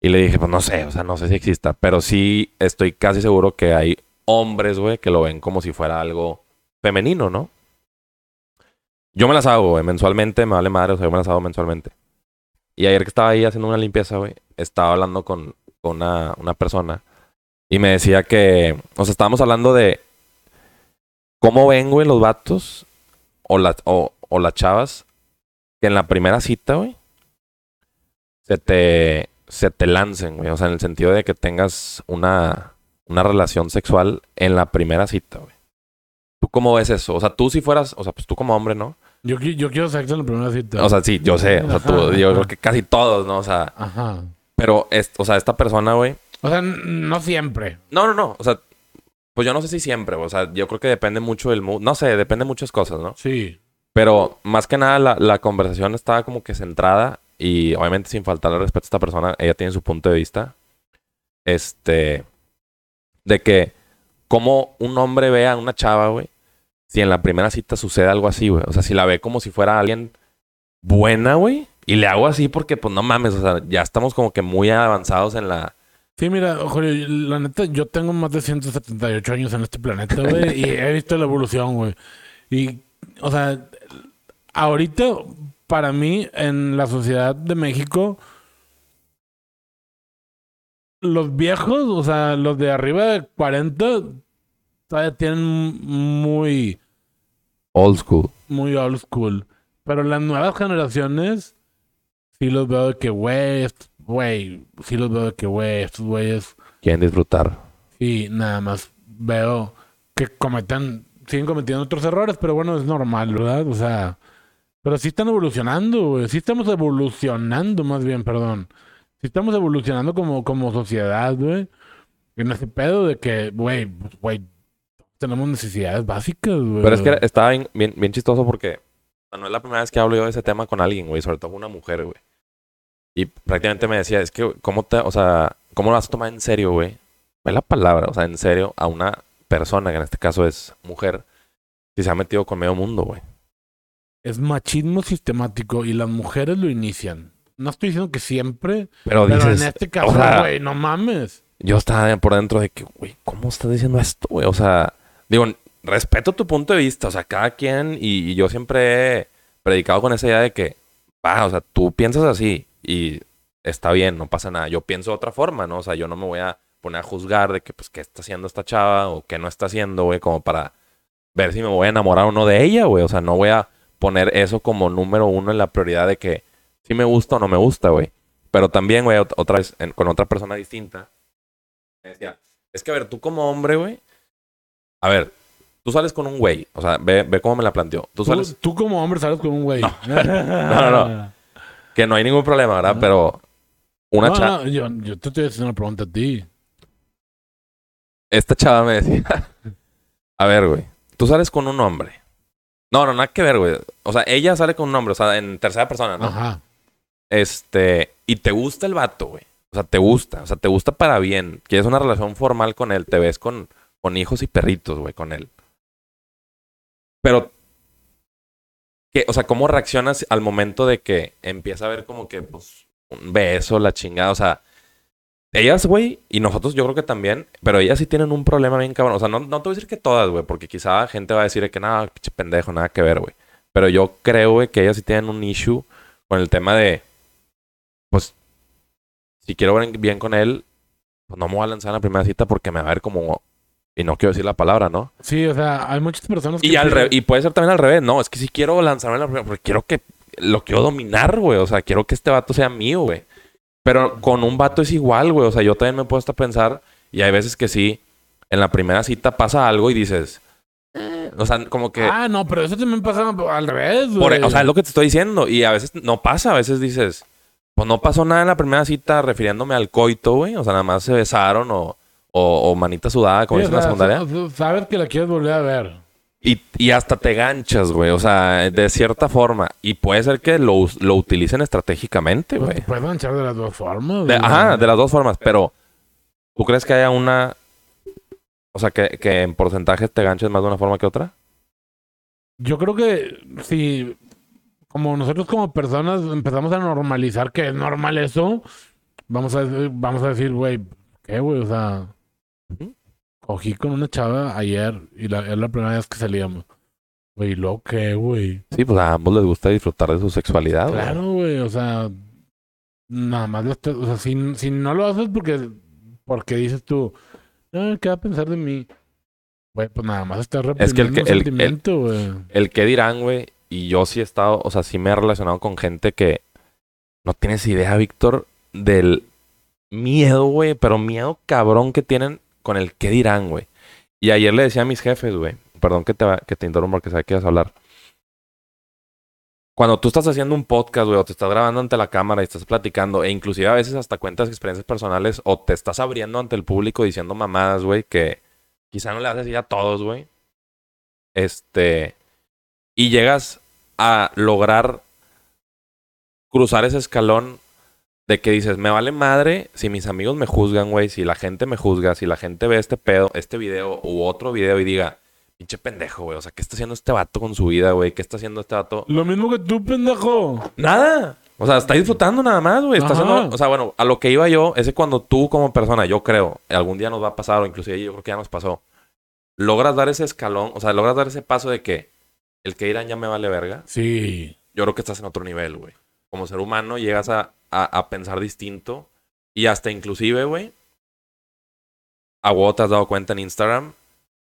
[SPEAKER 1] Y le dije, pues no sé, o sea, no sé si exista, pero sí estoy casi seguro que hay hombres, güey, que lo ven como si fuera algo femenino, ¿no? Yo me las hago, güey, mensualmente, me vale madre, o sea, yo me las hago mensualmente. Y ayer que estaba ahí haciendo una limpieza, güey, estaba hablando con, con una, una persona y me decía que, o sea, estábamos hablando de cómo ven, güey, los vatos o, las o, o las chavas que en la primera cita, güey, se te, se te lancen, güey. O sea, en el sentido de que tengas una, una relación sexual en la primera cita, güey. ¿Tú cómo ves eso? O sea, tú si fueras, o sea, pues tú como hombre, ¿no?
[SPEAKER 2] Yo, yo quiero sexo en la primera cita.
[SPEAKER 1] O sea, sí, yo sé. O sea, tú,
[SPEAKER 2] Ajá,
[SPEAKER 1] yo
[SPEAKER 2] ajá.
[SPEAKER 1] creo que casi todos, ¿no? O sea,
[SPEAKER 2] Ajá.
[SPEAKER 1] pero, es, o sea, esta persona, güey.
[SPEAKER 2] O sea, no siempre.
[SPEAKER 1] No, no, no. O sea, pues yo no sé si siempre. O sea, yo creo que depende mucho del mood. No sé, depende de muchas cosas, ¿no?
[SPEAKER 2] Sí.
[SPEAKER 1] Pero más que nada, la, la conversación estaba como que centrada y obviamente sin faltarle respeto a esta persona, ella tiene su punto de vista. Este. De que, como un hombre ve a una chava, güey, si en la primera cita sucede algo así, güey. O sea, si la ve como si fuera alguien buena, güey, y le hago así porque, pues no mames, o sea, ya estamos como que muy avanzados en la.
[SPEAKER 2] Sí, mira, Julio, la neta, yo tengo más de 178 años en este planeta, güey, *laughs* y he visto la evolución, güey. Y, o sea, ahorita, para mí, en la sociedad de México, los viejos, o sea, los de arriba de 40, todavía tienen muy,
[SPEAKER 1] Old school.
[SPEAKER 2] muy old school. Pero las nuevas generaciones, sí los veo de que, güey, güey, sí los veo de que, güey, estos güeyes
[SPEAKER 1] Quieren disfrutar.
[SPEAKER 2] y nada más veo que cometen, siguen cometiendo otros errores, pero bueno, es normal, ¿verdad? O sea, pero sí están evolucionando, güey. Sí estamos evolucionando, más bien, perdón. Sí estamos evolucionando como, como sociedad, güey. En ese pedo de que, güey, pues, güey, tenemos necesidades básicas, güey.
[SPEAKER 1] Pero es que estaba bien, bien, bien chistoso porque no es la primera vez que hablo yo de ese tema con alguien, güey, sobre todo con una mujer, güey. Y prácticamente me decía, es que, ¿cómo te, o sea, cómo lo vas a tomar en serio, güey? Es la palabra, o sea, en serio, a una persona, que en este caso es mujer, si se ha metido con medio mundo, güey.
[SPEAKER 2] Es machismo sistemático y las mujeres lo inician. No estoy diciendo que siempre,
[SPEAKER 1] Pero
[SPEAKER 2] pero
[SPEAKER 1] dices,
[SPEAKER 2] en este caso,
[SPEAKER 1] o sea-
[SPEAKER 2] güey, no mames.
[SPEAKER 1] yo estaba por dentro de que, güey, ¿cómo estás diciendo esto, güey? O sea, digo, respeto tu punto de vista, o sea, cada quien, y, yo siempre he predicado con esa idea de que, va, o sea, tú piensas así y está bien, no pasa nada. Yo pienso de otra forma, ¿no? O sea, yo no me voy a poner a juzgar de que, pues, qué está haciendo esta chava o qué no está haciendo, güey, como para ver si me voy a enamorar o no de ella, güey. O sea, no voy a poner eso como número uno en la prioridad de que si me gusta o no me gusta, güey. Pero también, güey, ot- otra vez, en- con otra persona distinta, es que a ver, tú como hombre, güey, a ver, tú sales con un güey, o sea, ve, ve cómo me la planteó. Tú
[SPEAKER 2] Tú,
[SPEAKER 1] sales,
[SPEAKER 2] tú como hombre sales con un güey. No, *laughs*
[SPEAKER 1] no, no. que no hay ningún problema, ¿verdad? Pero una
[SPEAKER 2] No,
[SPEAKER 1] chava,
[SPEAKER 2] no, yo, yo te estoy haciendo una pregunta a ti.
[SPEAKER 1] esta chava me decía, *laughs* a ver, güey, tú sales con un hombre. No, no, nada que ver, güey. O sea, ella sale con un hombre, o sea, en tercera persona, ¿no?
[SPEAKER 2] Ajá.
[SPEAKER 1] Este, y te gusta el vato, güey. O sea, te gusta, o sea, te gusta para bien. Quieres una relación formal con él, te ves con, con hijos y perritos, güey, con él. Pero, ¿qué? o sea, ¿cómo reaccionas al momento de que empieza a ver como que, pues, un beso, la chingada? O sea, ellas, güey, y nosotros yo creo que también, pero ellas sí tienen un problema bien cabrón. O sea, no, no te voy a decir que todas, güey, porque quizá gente va a decir que nada, pinche pendejo, nada que ver, güey. Pero yo creo, güey, que ellas sí tienen un issue con el tema de, pues, si quiero ver bien con él, pues no me voy a lanzar en la primera cita porque me va a ver como, y no quiero decir la palabra, ¿no?
[SPEAKER 2] Sí, o sea, hay muchas personas que...
[SPEAKER 1] Y, al re- y puede ser también al revés, no, es que si quiero lanzarme en la primera, porque quiero que, lo quiero dominar, güey, o sea, quiero que este vato sea mío, güey. Pero con un vato es igual, güey, o sea, yo también me he puesto a pensar, y hay veces que sí, en la primera cita pasa algo y dices, eh, o sea, como que...
[SPEAKER 2] Ah, no, pero eso también pasa al revés,
[SPEAKER 1] Por-
[SPEAKER 2] güey.
[SPEAKER 1] o sea, es lo que te estoy diciendo. Y a veces no pasa. A veces dices, pues no pasó nada en la primera cita refiriéndome al coito, güey. O sea, nada más se besaron o, o, o manita sudada, como
[SPEAKER 2] Sí,
[SPEAKER 1] dicen
[SPEAKER 2] o
[SPEAKER 1] en la secundaria.
[SPEAKER 2] Sabes que la quieres volver a ver.
[SPEAKER 1] Y, y hasta te ganchas, güey. O sea, de cierta forma. Y puede ser que lo, lo utilicen estratégicamente,
[SPEAKER 2] Pues
[SPEAKER 1] güey.
[SPEAKER 2] te puedes manchar de las dos formas.
[SPEAKER 1] De-
[SPEAKER 2] güey.
[SPEAKER 1] ajá, de las dos formas. Pero, ¿tú crees que haya una... O sea, que, que en porcentajes te ganches más de una forma que otra?
[SPEAKER 2] Yo creo que si, como nosotros como personas empezamos a normalizar que es normal eso, vamos a, decir- vamos a decir, güey, ¿qué, güey? O sea. Cogí con una chava ayer y la, es la primera vez que salíamos. Güey, ¿lo qué, güey?
[SPEAKER 1] Sí, pues a ambos les gusta disfrutar de su sexualidad.
[SPEAKER 2] Claro, güey, o sea, nada más, lo estás- o sea, si, si no lo haces porque, porque dices tú, "Ah, ¿qué va a pensar de mí? Güey, pues nada más estás
[SPEAKER 1] Es que el
[SPEAKER 2] reprimiendo
[SPEAKER 1] que- el- el-
[SPEAKER 2] sentimiento, güey.
[SPEAKER 1] el que dirán, güey, y yo sí he estado, o sea, sí me he relacionado con gente que no tienes idea, Víctor, del miedo, güey, pero miedo cabrón que tienen con el que dirán, güey. Y ayer le decía a mis jefes, güey, perdón que te, que te interrumpa porque sabes que ibas a hablar. Cuando tú estás haciendo un podcast, güey, o te estás grabando ante la cámara y estás platicando, e inclusive a veces hasta cuentas experiencias personales, o te estás abriendo ante el público diciendo mamadas, güey, que quizá no le haces decir a todos, güey. Este. Y llegas a lograr cruzar ese escalón de que dices, me vale madre si mis amigos me juzgan, güey, si la gente me juzga, si la gente ve este pedo, este video u otro video y diga, pinche pendejo, güey, o sea, ¿qué está haciendo este vato con su vida, güey? ¿Qué está haciendo este vato?
[SPEAKER 2] Lo mismo que tú, pendejo.
[SPEAKER 1] Nada. O sea, está disfrutando nada más, güey. Está haciendo, o sea, bueno, a lo que iba yo es que cuando tú como persona, yo creo, algún día nos va a pasar, o inclusive yo creo que ya nos pasó, logras dar ese escalón, o sea, logras dar ese paso de que el que irán ya me vale verga.
[SPEAKER 2] Sí.
[SPEAKER 1] Yo creo que estás en otro nivel, güey. Como ser humano llegas a, a, a pensar distinto y hasta inclusive, güey, a vos te has dado cuenta en Instagram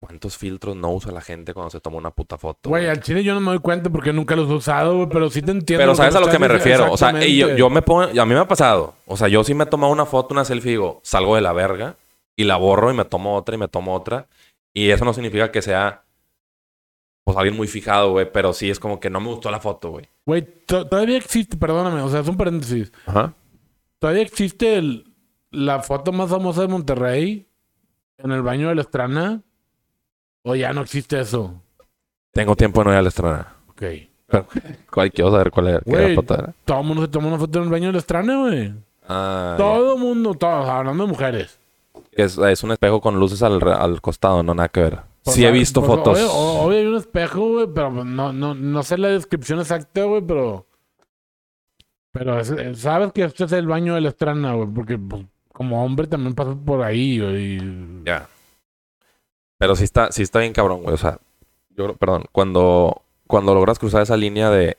[SPEAKER 1] cuántos filtros no usa la gente cuando se toma una puta foto.
[SPEAKER 2] Güey, al chile yo no me doy cuenta porque nunca los he usado, güey, pero sí te entiendo.
[SPEAKER 1] Pero sabes a lo que me refiero. O sea, yo, yo me pongo, a mí me ha pasado. O sea, yo sí me he tomado una foto, una selfie y digo, salgo de la verga y la borro y me tomo otra y me tomo otra. Y eso no significa que sea, pues alguien muy fijado, güey. Pero sí es como que no me gustó la foto, güey.
[SPEAKER 2] Güey, to- todavía existe, perdóname, o sea, es un paréntesis.
[SPEAKER 1] Ajá.
[SPEAKER 2] Todavía existe el- la foto más famosa de Monterrey en el baño de la Estrana. O ya no existe eso.
[SPEAKER 1] Tengo tiempo de no ir a la estrana.
[SPEAKER 2] Ok. *laughs*
[SPEAKER 1] ¿Cuál quiero saber cuál era? ¿Qué
[SPEAKER 2] Güey.
[SPEAKER 1] foto era?
[SPEAKER 2] Todo el mundo se toma una foto en el baño de la Estrana, güey.
[SPEAKER 1] Ah,
[SPEAKER 2] Todo el mundo, todos, hablando de mujeres.
[SPEAKER 1] es, es un espejo con luces al, al costado, no nada que ver.
[SPEAKER 2] Pues,
[SPEAKER 1] sí he visto
[SPEAKER 2] Pues,
[SPEAKER 1] fotos.
[SPEAKER 2] Obvio, obvio hay un espejo, güey, pero no, no, no sé la descripción exacta, güey, pero. Pero es- es- sabes que este es el baño de la estrana, güey, porque pues, como hombre también pasas por ahí, güey.
[SPEAKER 1] Ya. Pero sí está, sí está bien cabrón, güey. O sea, yo, creo- perdón, cuando, cuando logras cruzar esa línea de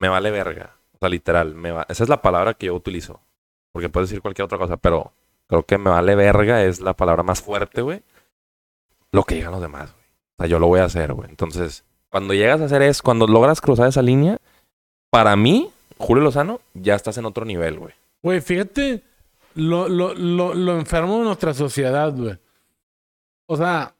[SPEAKER 1] me vale verga. O sea, literal, me va... esa es la palabra que yo utilizo. Porque puedes decir cualquier otra cosa, pero creo que me vale verga es la palabra más fuerte, güey. Lo que digan los demás, güey. O sea, yo lo voy a hacer, güey. Entonces, cuando llegas a hacer eso, cuando logras cruzar esa línea, para mí, Julio Lozano, ya estás en otro nivel, güey.
[SPEAKER 2] Güey, fíjate lo, lo, lo, lo enfermo de nuestra sociedad, güey. O sea,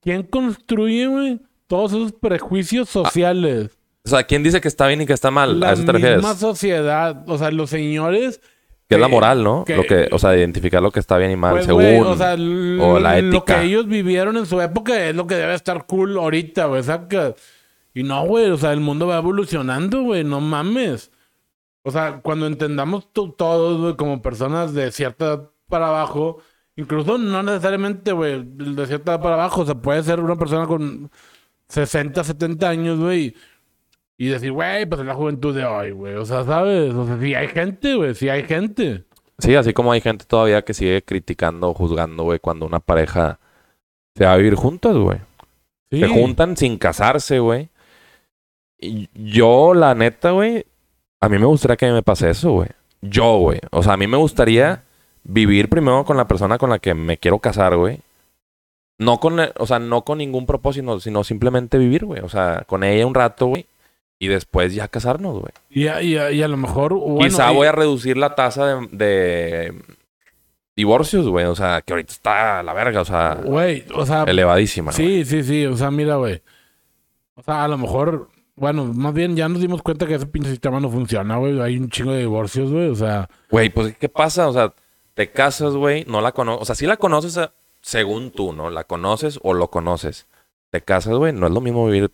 [SPEAKER 2] ¿quién construye, güey, todos esos prejuicios sociales?
[SPEAKER 1] O sea, ¿quién dice que está bien y que está mal?
[SPEAKER 2] La
[SPEAKER 1] ¿A eso te refieres?
[SPEAKER 2] misma sociedad. O sea, los señores.
[SPEAKER 1] Que es la
[SPEAKER 2] que-
[SPEAKER 1] moral, ¿no?
[SPEAKER 2] que-
[SPEAKER 1] lo que, o sea, identificar lo que está bien y mal,
[SPEAKER 2] Pues,
[SPEAKER 1] según.
[SPEAKER 2] o sea,
[SPEAKER 1] o la
[SPEAKER 2] lo
[SPEAKER 1] ética.
[SPEAKER 2] que ellos vivieron en su época es lo que debe estar cool ahorita, güey. saca. Y no, güey, o sea, el mundo va evolucionando, güey, no mames. O sea, cuando entendamos to- todos, güey, como personas de cierta edad para abajo, incluso no necesariamente, güey, de cierta edad para abajo, o sea, puede ser una persona con 60, 70 años, güey, y decir, güey, pues es la juventud de hoy, güey. O sea, ¿sabes? O sea, sí hay gente, güey, sí hay gente.
[SPEAKER 1] Sí, así como hay gente todavía que sigue criticando juzgando, güey, cuando una pareja se va a vivir juntas, güey.
[SPEAKER 2] Sí.
[SPEAKER 1] Se juntan sin casarse, güey. Yo, la neta, güey, a mí me gustaría que me pase eso, güey. Yo, güey. O sea, a mí me gustaría vivir primero con la persona con la que me quiero casar, güey. No con, o sea, no con ningún propósito, sino simplemente vivir, güey. O sea, con ella un rato, güey. Y después ya casarnos, güey.
[SPEAKER 2] Y a, y y a lo mejor. Bueno,
[SPEAKER 1] Quizá
[SPEAKER 2] y-
[SPEAKER 1] voy a reducir la tasa de, de divorcios, güey. O sea, que ahorita está a la verga, o sea,
[SPEAKER 2] Güey, o sea.
[SPEAKER 1] elevadísima.
[SPEAKER 2] sí, sí, sí. O sea, mira, güey. O sea, a lo mejor. Bueno, más bien ya nos dimos cuenta que ese pinche sistema no funciona, güey. Hay un chingo de divorcios, güey. O sea.
[SPEAKER 1] Güey, pues, ¿qué pasa? O sea, te casas, güey, no la conoces. O sea, sí la conoces eh, según tú, ¿no? La conoces o lo conoces. Te casas, güey, no es lo mismo vivir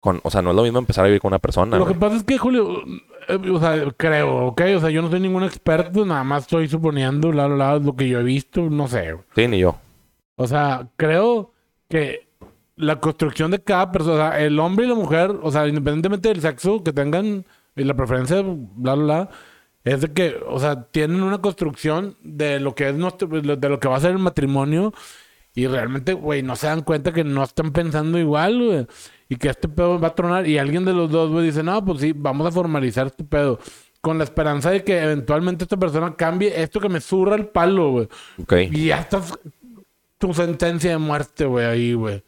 [SPEAKER 1] con... O sea, no es lo mismo empezar a vivir con una persona,
[SPEAKER 2] Lo que pasa es que, Julio. eh, o sea, creo, ¿ok? O sea, yo no soy ningún experto. Nada más estoy suponiendo, bla, bla, bla, lo que yo he visto. No sé.
[SPEAKER 1] Sí, ni yo.
[SPEAKER 2] O sea, creo que la construcción de cada persona, o sea, el hombre y la mujer, o sea, independientemente del sexo que tengan y la preferencia, bla, bla, bla, es de que, o sea, tienen una construcción de lo que es nuestro, de lo que va a ser el matrimonio y realmente, güey, no se dan cuenta que no están pensando igual, güey. Y que este pedo va a tronar y alguien de los dos, güey, dice, no, pues sí, vamos a formalizar este pedo. Con la esperanza de que eventualmente esta persona cambie esto que me zurra el palo, güey.
[SPEAKER 1] Ok.
[SPEAKER 2] Y ya estás tu sentencia de muerte, güey, ahí, güey.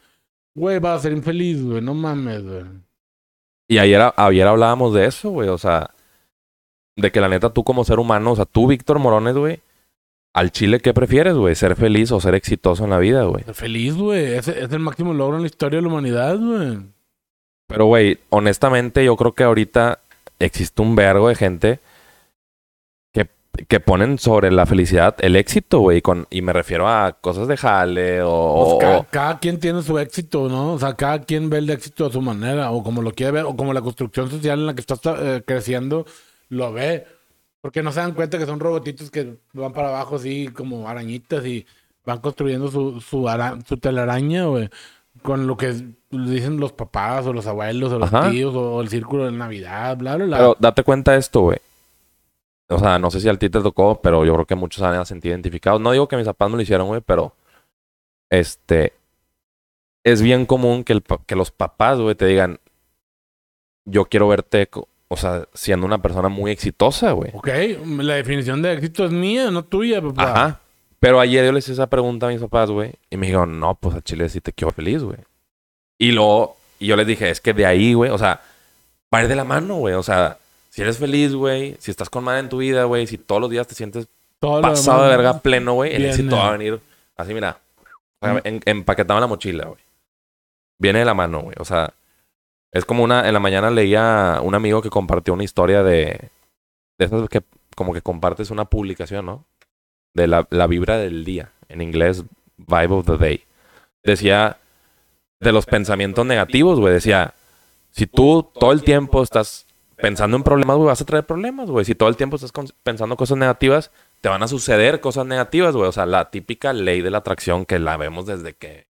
[SPEAKER 2] Güey, vas a ser infeliz, güey. No mames, güey.
[SPEAKER 1] Y ayer, ayer hablábamos de eso, güey. O sea, de que la neta tú como ser humano, o sea, tú, Víctor Morones, güey, al chile, ¿qué prefieres, güey? ¿Ser feliz o ser exitoso en la vida, güey?
[SPEAKER 2] Ser feliz, güey. Ese es el máximo logro en la historia de la humanidad, güey.
[SPEAKER 1] Pero, güey, honestamente, yo creo que ahorita existe un vergo de gente que, que ponen sobre la felicidad el éxito, güey. Y me refiero a cosas de jale o...
[SPEAKER 2] Pues cada, cada quien tiene su éxito, ¿no? O sea, cada quien ve el éxito a su manera, o como lo quiere ver, o como la construcción social en la que está eh, creciendo lo ve. Porque no se dan cuenta que son robotitos que van para abajo así como arañitas y van construyendo su, su, ara- su telaraña, güey. Con lo que dicen los papás o los abuelos o los
[SPEAKER 1] Ajá.
[SPEAKER 2] tíos o el círculo de Navidad, bla, bla, bla.
[SPEAKER 1] Pero date cuenta de esto, güey. O sea, no sé si a ti te tocó, pero yo creo que muchos han sentido identificados. No digo que mis papás me lo hicieron, güey, pero... Este... Es bien común que, el que los papás, güey, te digan... Yo quiero verte, o sea, siendo una persona muy exitosa, güey.
[SPEAKER 2] Ok, la definición de éxito es mía, no tuya, papá.
[SPEAKER 1] Ajá. Pero ayer yo les hice esa pregunta a mis papás, güey. Y me dijeron, no, pues a Chile sí te quiero feliz, güey. Y luego, y yo les dije, es que de ahí, güey, o sea, va de la mano, güey. O sea, si eres feliz, güey, si estás con madre en tu vida, güey, si todos los días te sientes
[SPEAKER 2] Todo
[SPEAKER 1] pasado de verga pleno, güey, el éxito va a venir así, mira, sea, en- empaquetado en la mochila, güey. Viene de la mano, güey. O sea, es como una, en la mañana leía un amigo que compartió una historia de, de esas que como que compartes una publicación, ¿no? De la, la vibra del día, en inglés, vibe of the day. Decía de los pensamientos negativos, güey. Decía, si tú todo el tiempo estás pensando en problemas, güey, vas a traer problemas, güey. Si todo el tiempo estás pensando cosas negativas, te van a suceder cosas negativas, güey. O sea, la típica ley de la atracción que la vemos desde que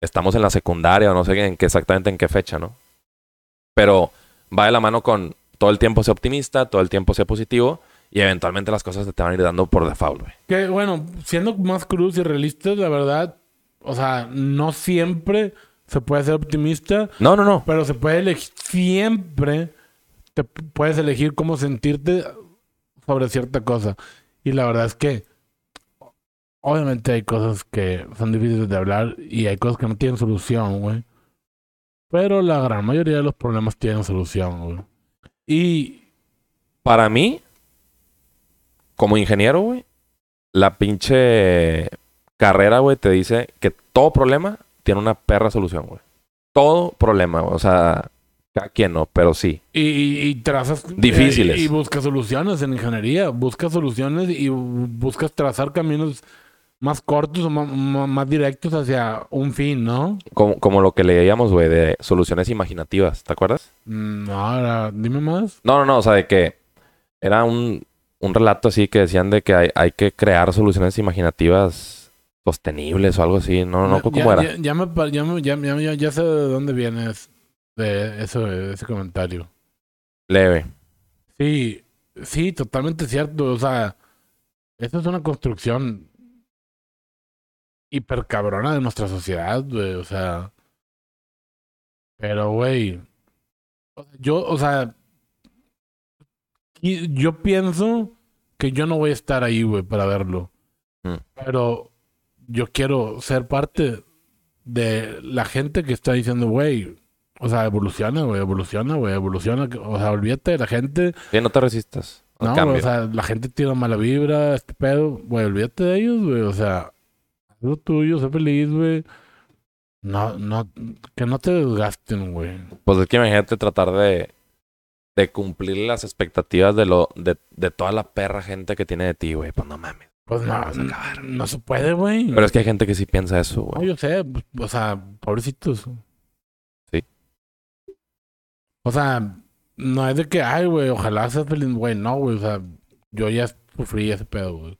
[SPEAKER 1] estamos en la secundaria o no sé en qué exactamente en qué fecha, ¿no? Pero va de la mano con todo el tiempo ser optimista, todo el tiempo ser positivo y eventualmente las cosas te van a ir dando por default, güey.
[SPEAKER 2] Que bueno, siendo más cruz y realistas, la verdad, o sea, no siempre se puede ser optimista,
[SPEAKER 1] No, no, no.
[SPEAKER 2] pero se puede elegir, siempre te puedes elegir cómo sentirte sobre cierta cosa. Y la verdad es que obviamente hay cosas que son difíciles de hablar y hay cosas que no tienen solución, güey. Pero la gran mayoría de los problemas tienen solución, güey. Y
[SPEAKER 1] Para mí, como ingeniero, güey, la pinche carrera, güey, te dice que todo problema tiene una perra solución, güey. Todo problema, güey. O sea, cada quien no, pero sí.
[SPEAKER 2] Y, y, y trazas...
[SPEAKER 1] Difíciles.
[SPEAKER 2] eh, y buscas soluciones en ingeniería. Buscas soluciones y bu- buscas trazar caminos más cortos o ma- más, directos hacia un fin, ¿no?
[SPEAKER 1] Como, como lo que leíamos, güey, de soluciones imaginativas, ¿te acuerdas?
[SPEAKER 2] Mm, No, ahora, dime más.
[SPEAKER 1] No, no, no, o sea, de que era un, un relato así que decían de que hay, hay que crear soluciones imaginativas sostenibles o algo así. No, no,
[SPEAKER 2] Ya-
[SPEAKER 1] ¿cómo
[SPEAKER 2] ya,
[SPEAKER 1] era?
[SPEAKER 2] Ya, ya me ya me- ya- ya- ya- sé de dónde vienes de eso, de ese comentario.
[SPEAKER 1] Leve.
[SPEAKER 2] Sí, sí, totalmente cierto. O sea, esta es una construcción hiper cabrona de nuestra sociedad, güey. O sea. Pero, güey. Yo, o sea. Y- Yo pienso que yo no voy a estar ahí, güey, para verlo.
[SPEAKER 1] Mm.
[SPEAKER 2] Pero yo quiero ser parte de la gente que está diciendo, güey. O sea, evoluciona, güey, evoluciona, güey, evoluciona. O sea, olvídate de la gente
[SPEAKER 1] Sí, no te resistas.
[SPEAKER 2] no, güey, o sea, la gente tiene mala vibra, este pedo. Güey, olvídate de ellos, güey. O sea, haz lo tuyo, sé feliz, güey. No, no, que no te desgasten, güey.
[SPEAKER 1] Pues es que imagínate tratar de, de cumplir las expectativas de lo de, de toda la perra gente que tiene de ti, güey. Pues no mames.
[SPEAKER 2] Pues no,
[SPEAKER 1] Vamos a
[SPEAKER 2] no,
[SPEAKER 1] acabar.
[SPEAKER 2] no se puede, güey.
[SPEAKER 1] Pero es que hay gente que sí piensa eso,
[SPEAKER 2] No,
[SPEAKER 1] güey.
[SPEAKER 2] yo sé, pues, o sea, pobrecitos.
[SPEAKER 1] Sí.
[SPEAKER 2] O sea, no es de que, ay, güey, ojalá seas feliz, güey. No, güey, o sea, yo ya sufrí ese pedo, güey.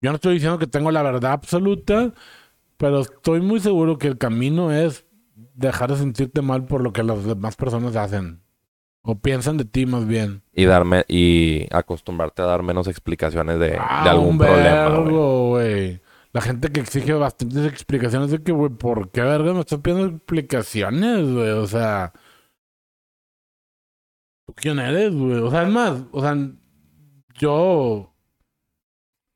[SPEAKER 2] Yo no estoy diciendo que tengo la verdad absoluta, pero estoy muy seguro que el camino es dejar de sentirte mal por lo que las demás personas hacen. O piensan de ti más bien.
[SPEAKER 1] Y darme, y acostumbrarte a dar menos explicaciones de, de
[SPEAKER 2] Ah,
[SPEAKER 1] algún problema, güey.
[SPEAKER 2] vergo, güey. La gente que exige bastantes explicaciones de que, güey, ¿por qué verga me estás pidiendo explicaciones, güey? O sea... ¿Tú quién eres, güey? O sea, es más, o sea, yo...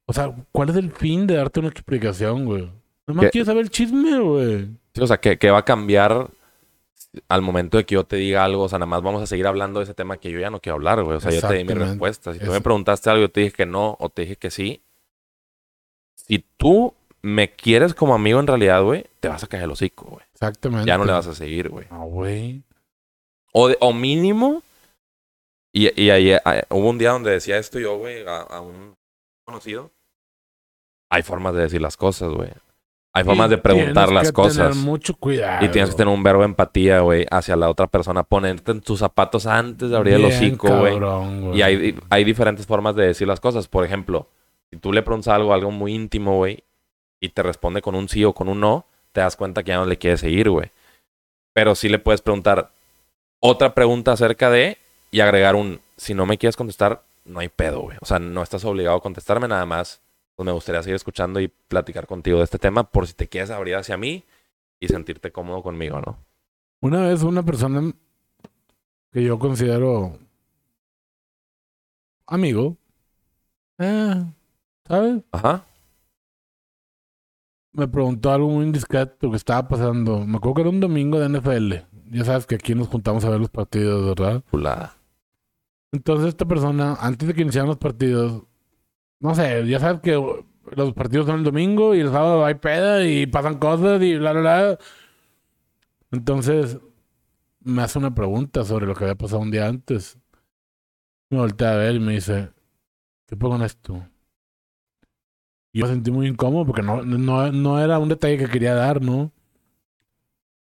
[SPEAKER 2] O sea, ¿cuál es el fin de darte una explicación, güey? Nomás
[SPEAKER 1] ¿Qué?
[SPEAKER 2] quieres saber el chisme, güey.
[SPEAKER 1] Sí, o sea, que, que va a cambiar al momento de que yo te diga algo. O sea, nada más vamos a seguir hablando de ese tema que yo ya no quiero hablar, güey. O sea, yo te di mi respuesta. Si tú me preguntaste algo, yo te dije que no o te dije que sí. Si tú me quieres como amigo en realidad, güey, te vas a caer el hocico, güey.
[SPEAKER 2] Exactamente.
[SPEAKER 1] Ya no le vas a seguir, güey.
[SPEAKER 2] No, güey.
[SPEAKER 1] O, o mínimo. Y, y ahí eh, hubo un día donde decía esto yo, güey, a, a un conocido. Hay formas de decir las cosas, güey. Hay formas de preguntar las cosas.
[SPEAKER 2] Tener mucho cuidado.
[SPEAKER 1] Y tienes que tener un verbo de empatía, güey, hacia la otra persona. Ponerte en tus zapatos antes de abrir el
[SPEAKER 2] Bien
[SPEAKER 1] hocico, güey.
[SPEAKER 2] cabrón, güey.
[SPEAKER 1] Y hay, hay diferentes formas de decir las cosas. Por ejemplo, si tú le preguntas algo, algo muy íntimo, güey, y te responde con un sí o con un no, te das cuenta que ya no le quieres seguir, güey. Pero sí le puedes preguntar otra pregunta acerca de y agregar un, si no me quieres contestar, no hay pedo, güey. O sea, no estás obligado a contestarme nada más. Pues me gustaría seguir escuchando y platicar contigo de este tema por si te quieres abrir hacia mí y sentirte cómodo conmigo, ¿no?
[SPEAKER 2] Una vez una persona que yo considero amigo, eh, ¿sabes?
[SPEAKER 1] Ajá.
[SPEAKER 2] Me preguntó algo muy indiscreto que estaba pasando. Me acuerdo que era un domingo de NFL. Ya sabes que aquí nos juntamos a ver los partidos, ¿verdad?
[SPEAKER 1] Chulada.
[SPEAKER 2] Entonces esta persona, antes de que iniciaran los partidos, no sé, ya sabes que los partidos son el domingo y el sábado hay peda y pasan cosas y bla, bla, bla. Entonces me hace una pregunta sobre lo que había pasado un día antes. Me voltea a ver y me dice, ¿qué pongo en esto? Y yo me sentí muy incómodo porque no, no, no era un detalle que quería dar, ¿no?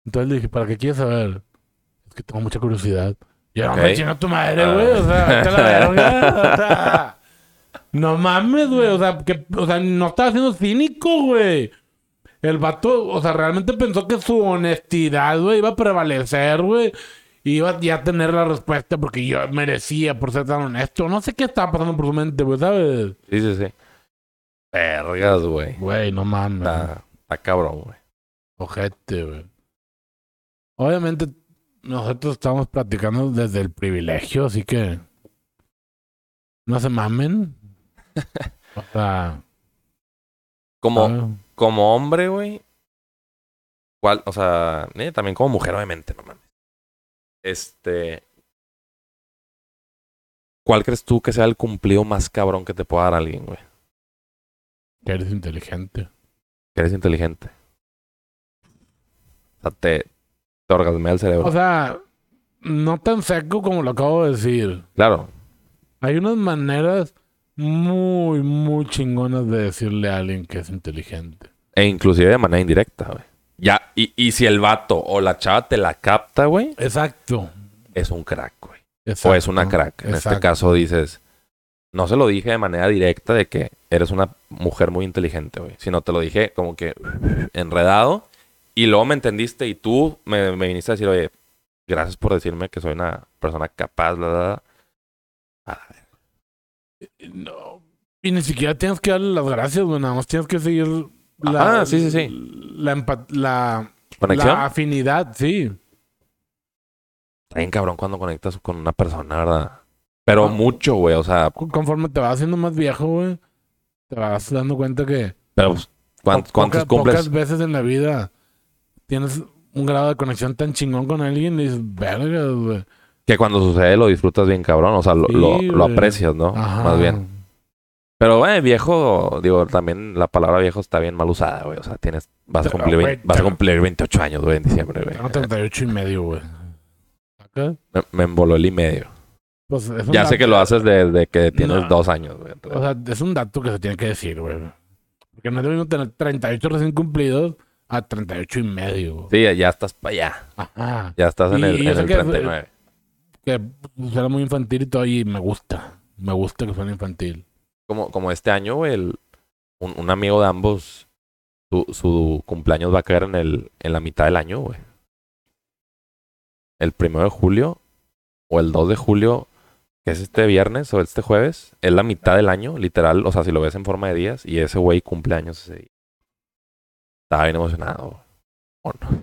[SPEAKER 2] Entonces le dije, ¿para qué quieres saber? Es que tengo mucha curiosidad. Y yo, no
[SPEAKER 1] Ok.
[SPEAKER 2] me chinga tu madre,
[SPEAKER 1] Ah.
[SPEAKER 2] güey. O sea, vete a la verga. O sea, no mames, güey. O sea, que, o sea, no estaba siendo cínico, güey. El vato, o sea, realmente pensó que su honestidad, güey, iba a prevalecer, güey. iba ya a tener la respuesta porque yo merecía por ser tan honesto. No sé qué estaba pasando por su mente, güey, ¿sabes?
[SPEAKER 1] Sí, sí, sí. Vergas, güey.
[SPEAKER 2] Güey, no mames.
[SPEAKER 1] Está, está cabrón, güey.
[SPEAKER 2] Ojete, güey. Obviamente, nosotros estamos platicando desde el privilegio, así que. No se mamen. *laughs* O sea.
[SPEAKER 1] Como,
[SPEAKER 2] ah,
[SPEAKER 1] como hombre, güey. ¿Cuál? O sea, eh, también como mujer, obviamente, no mames. Este. ¿Cuál crees tú que sea el cumplido más cabrón que te pueda dar alguien, güey?
[SPEAKER 2] que eres inteligente.
[SPEAKER 1] Que eres inteligente. O sea, te, te orgasmea el cerebro.
[SPEAKER 2] O sea, no tan seco como lo acabo de decir.
[SPEAKER 1] claro.
[SPEAKER 2] Hay unas maneras muy, muy chingonas de decirle a alguien que es inteligente.
[SPEAKER 1] E inclusive de manera indirecta, güey. Ya, y, y si el vato o la chava te la capta, güey,
[SPEAKER 2] Exacto.
[SPEAKER 1] es un crack, güey. O es una crack. En este caso dices, no se lo dije de manera directa de que eres una mujer muy inteligente, güey. Sino te lo dije como que enredado. Y luego me entendiste y tú me, me viniste a decir, oye, gracias por decirme que soy una persona capaz, bla, bla, bla. A la verga.
[SPEAKER 2] No. Y ni siquiera tienes que darle las gracias, güey. Nada más tienes que seguir la,
[SPEAKER 1] Ajá, sí, sí, sí.
[SPEAKER 2] La, empa- la,
[SPEAKER 1] ¿Conexión?
[SPEAKER 2] la afinidad, sí.
[SPEAKER 1] Está bien cabrón cuando conectas con una persona, ¿verdad? Pero
[SPEAKER 2] Ah.
[SPEAKER 1] mucho, güey. O sea,
[SPEAKER 2] Con- Conforme te vas haciendo más viejo, güey, te vas dando cuenta que
[SPEAKER 1] pero pues, ¿cuán-
[SPEAKER 2] po-
[SPEAKER 1] ¿cuántos
[SPEAKER 2] poca-
[SPEAKER 1] cumples?
[SPEAKER 2] pocas veces en la vida tienes un grado de conexión tan chingón con alguien y dices, verga, güey.
[SPEAKER 1] Que cuando sucede lo disfrutas bien cabrón. O sea, lo,
[SPEAKER 2] Sí,
[SPEAKER 1] lo, lo aprecias, ¿no?
[SPEAKER 2] Ajá.
[SPEAKER 1] Más bien. Pero, güey, viejo, digo, también la palabra viejo está bien mal usada, güey. O sea, tienes, vas a cumplir,
[SPEAKER 2] güey,
[SPEAKER 1] vas a cumplir 28 años, güey, en diciembre, güey.
[SPEAKER 2] Tengo 38 y medio, güey. ¿Acá?
[SPEAKER 1] Me, me emboló el y medio.
[SPEAKER 2] Pues es un
[SPEAKER 1] Ya sé que lo haces desde que tienes
[SPEAKER 2] No.
[SPEAKER 1] dos años, güey.
[SPEAKER 2] O sea, es un dato que se tiene que decir, güey. Porque no es lo mismo tener 38 recién cumplidos a 38 y medio. güey.
[SPEAKER 1] Sí, ya estás para allá.
[SPEAKER 2] Ajá.
[SPEAKER 1] Ya estás en
[SPEAKER 2] Y-
[SPEAKER 1] el,
[SPEAKER 2] y
[SPEAKER 1] en
[SPEAKER 2] sé
[SPEAKER 1] el
[SPEAKER 2] que-
[SPEAKER 1] 39.
[SPEAKER 2] Que suena muy infantil y todo, y me gusta. Me gusta que suene infantil.
[SPEAKER 1] Como, como este año, güey, el- un, un amigo de ambos, su, su cumpleaños va a caer en, el, en la mitad del año, güey. El primero de julio o el 2 de julio, que es este viernes o este jueves, es la mitad del año, literal. O sea, si lo ves en forma de días, y ese güey cumpleaños ese día. Estaba bien emocionado. ¿O no?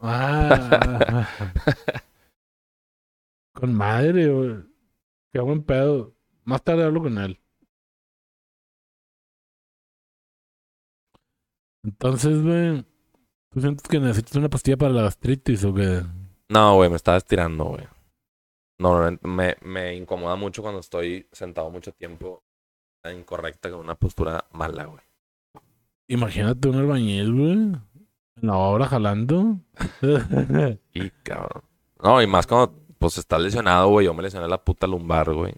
[SPEAKER 2] Ah. *laughs* con madre, güey. Qué buen pedo. Más tarde hablo con él. Entonces, güey, ¿tú sientes que necesitas una pastilla para la gastritis o qué?
[SPEAKER 1] No, güey, me estaba estirando, güey. No, no, me, me incomoda mucho cuando estoy sentado mucho tiempo incorrecta con una postura mala, güey.
[SPEAKER 2] Imagínate un albañil, güey. En la obra jalando. *laughs*
[SPEAKER 1] Y cabrón. No, y más cuando pues estás lesionado, güey. Yo me lesioné la puta lumbar, güey.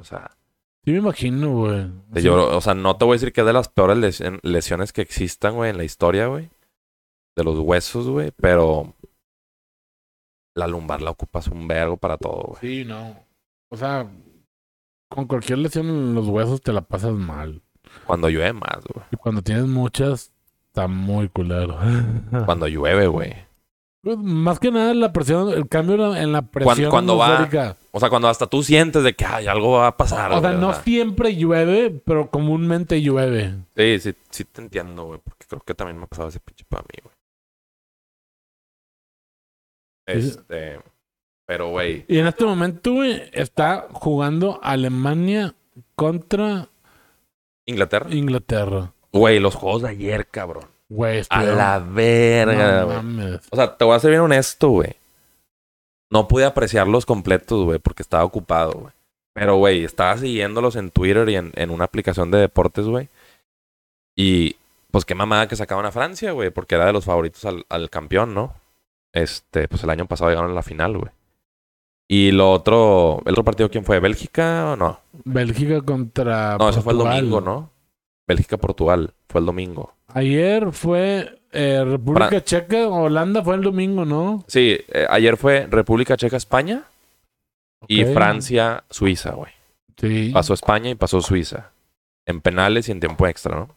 [SPEAKER 1] O sea,
[SPEAKER 2] sí me imagino, güey.
[SPEAKER 1] te
[SPEAKER 2] Sí.
[SPEAKER 1] lloro- o sea, no te voy a decir que es de las peores lesi- lesiones que existan, güey, en la historia, güey. De los huesos, güey. Pero la lumbar la ocupas un vergo para todo, güey.
[SPEAKER 2] Sí, no. O sea, con cualquier lesión en los huesos te la pasas mal.
[SPEAKER 1] Cuando llueve más, güey.
[SPEAKER 2] Y cuando tienes muchas, está muy culero. *laughs*
[SPEAKER 1] Cuando llueve, güey.
[SPEAKER 2] Pues, Más que nada la presión, el cambio en la- presión
[SPEAKER 1] cuando va-. O sea, cuando hasta tú sientes de que ay, algo va a pasar.
[SPEAKER 2] O sea, no siempre llueve, pero comúnmente llueve.
[SPEAKER 1] Sí, sí, sí te entiendo, güey. Porque creo que también me ha pasado ese pinche para mí, güey.
[SPEAKER 2] Es-
[SPEAKER 1] Este. Pero, güey.
[SPEAKER 2] Y en este momento, güey, está jugando Alemania contra
[SPEAKER 1] Inglaterra.
[SPEAKER 2] Inglaterra.
[SPEAKER 1] Güey, los juegos de ayer, cabrón.
[SPEAKER 2] Güey,
[SPEAKER 1] A la verga,
[SPEAKER 2] No
[SPEAKER 1] güey. o sea, te voy a ser bien honesto, güey. No pude apreciarlos completos, güey, porque estaba ocupado, güey. Pero, güey, estaba siguiéndolos en Twitter y en, en una aplicación de deportes, güey. Y, pues, qué mamada que sacaban a Francia, güey, porque era de los favoritos al, al campeón, ¿no? Este, pues el año pasado llegaron a la final, güey. Y lo otro, el otro partido, ¿quién fue? ¿Bélgica o no?
[SPEAKER 2] Bélgica contra.
[SPEAKER 1] No, eso fue el
[SPEAKER 2] Portugal.
[SPEAKER 1] domingo, ¿no? Bélgica-Portugal, fue el domingo.
[SPEAKER 2] Ayer fue eh, República Checa, Holanda fue el domingo, ¿no?
[SPEAKER 1] Sí, eh, ayer fue República Checa-España y. Francia-Suiza, güey.
[SPEAKER 2] Sí.
[SPEAKER 1] Pasó España y pasó Suiza. En penales y en tiempo extra, ¿no?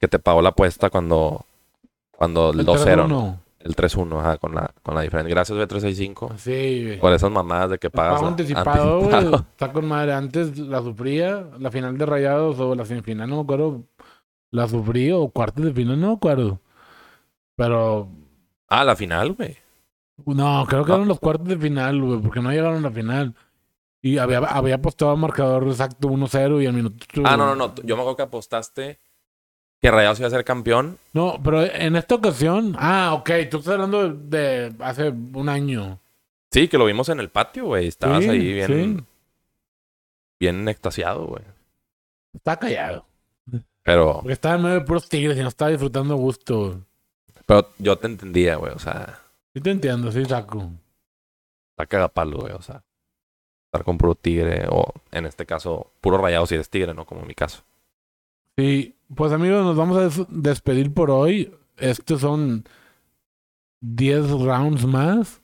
[SPEAKER 1] Que te pagó la apuesta cuando, cuando El 2-0.
[SPEAKER 2] 3-1.
[SPEAKER 1] El 3-1, ajá, con la, con la diferencia. Gracias, B365.
[SPEAKER 2] Sí, güey.
[SPEAKER 1] Por esas mamadas de que pagas.
[SPEAKER 2] Pago anticipado, güey. Está con madre. Antes la sufría, la final de Rayados o la semifinal, no me acuerdo. La sufrí o cuartos de final, no me acuerdo. Pero
[SPEAKER 1] Ah, la final, güey.
[SPEAKER 2] no, creo que
[SPEAKER 1] Ah.
[SPEAKER 2] eran los cuartos de final, güey, porque no llegaron a la final. Y había, había apostado a marcador exacto 1-0 y al minuto.
[SPEAKER 1] Ah, no, no, no. Yo me acuerdo que apostaste que Rayados iba a ser campeón.
[SPEAKER 2] No, pero en esta ocasión. Ah, ok, tú estás hablando de, hace un año.
[SPEAKER 1] Sí, que lo vimos en el patio, güey. Estabas
[SPEAKER 2] Sí,
[SPEAKER 1] ahí bien,
[SPEAKER 2] sí.
[SPEAKER 1] bien extasiado, güey.
[SPEAKER 2] Está callado.
[SPEAKER 1] Pero,
[SPEAKER 2] Porque estaba en medio de puros tigres y no estaba disfrutando a gusto.
[SPEAKER 1] pero yo te entendía, güey. O sea,
[SPEAKER 2] Sí te entiendo, sí, saco.
[SPEAKER 1] está cagapalo, güey. O sea, estar con puro tigre o, en este caso, puro rayado si eres tigre, ¿no? Como en mi caso.
[SPEAKER 2] Sí, pues amigos, nos vamos a des- despedir por hoy. Estos son 10 rounds más.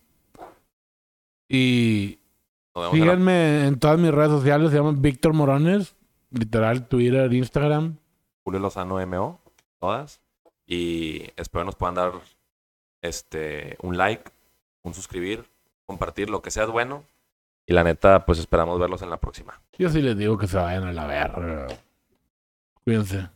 [SPEAKER 2] Y síganme en todas mis redes sociales, se llaman Víctor Morones, literal, Twitter, Instagram.
[SPEAKER 1] Julio Lozano MO, todas. Y espero nos puedan dar este un like, un suscribir, compartir, lo que sea bueno. Y la neta, pues esperamos verlos en la próxima.
[SPEAKER 2] Yo sí les digo que se vayan a la verga. Cuídense.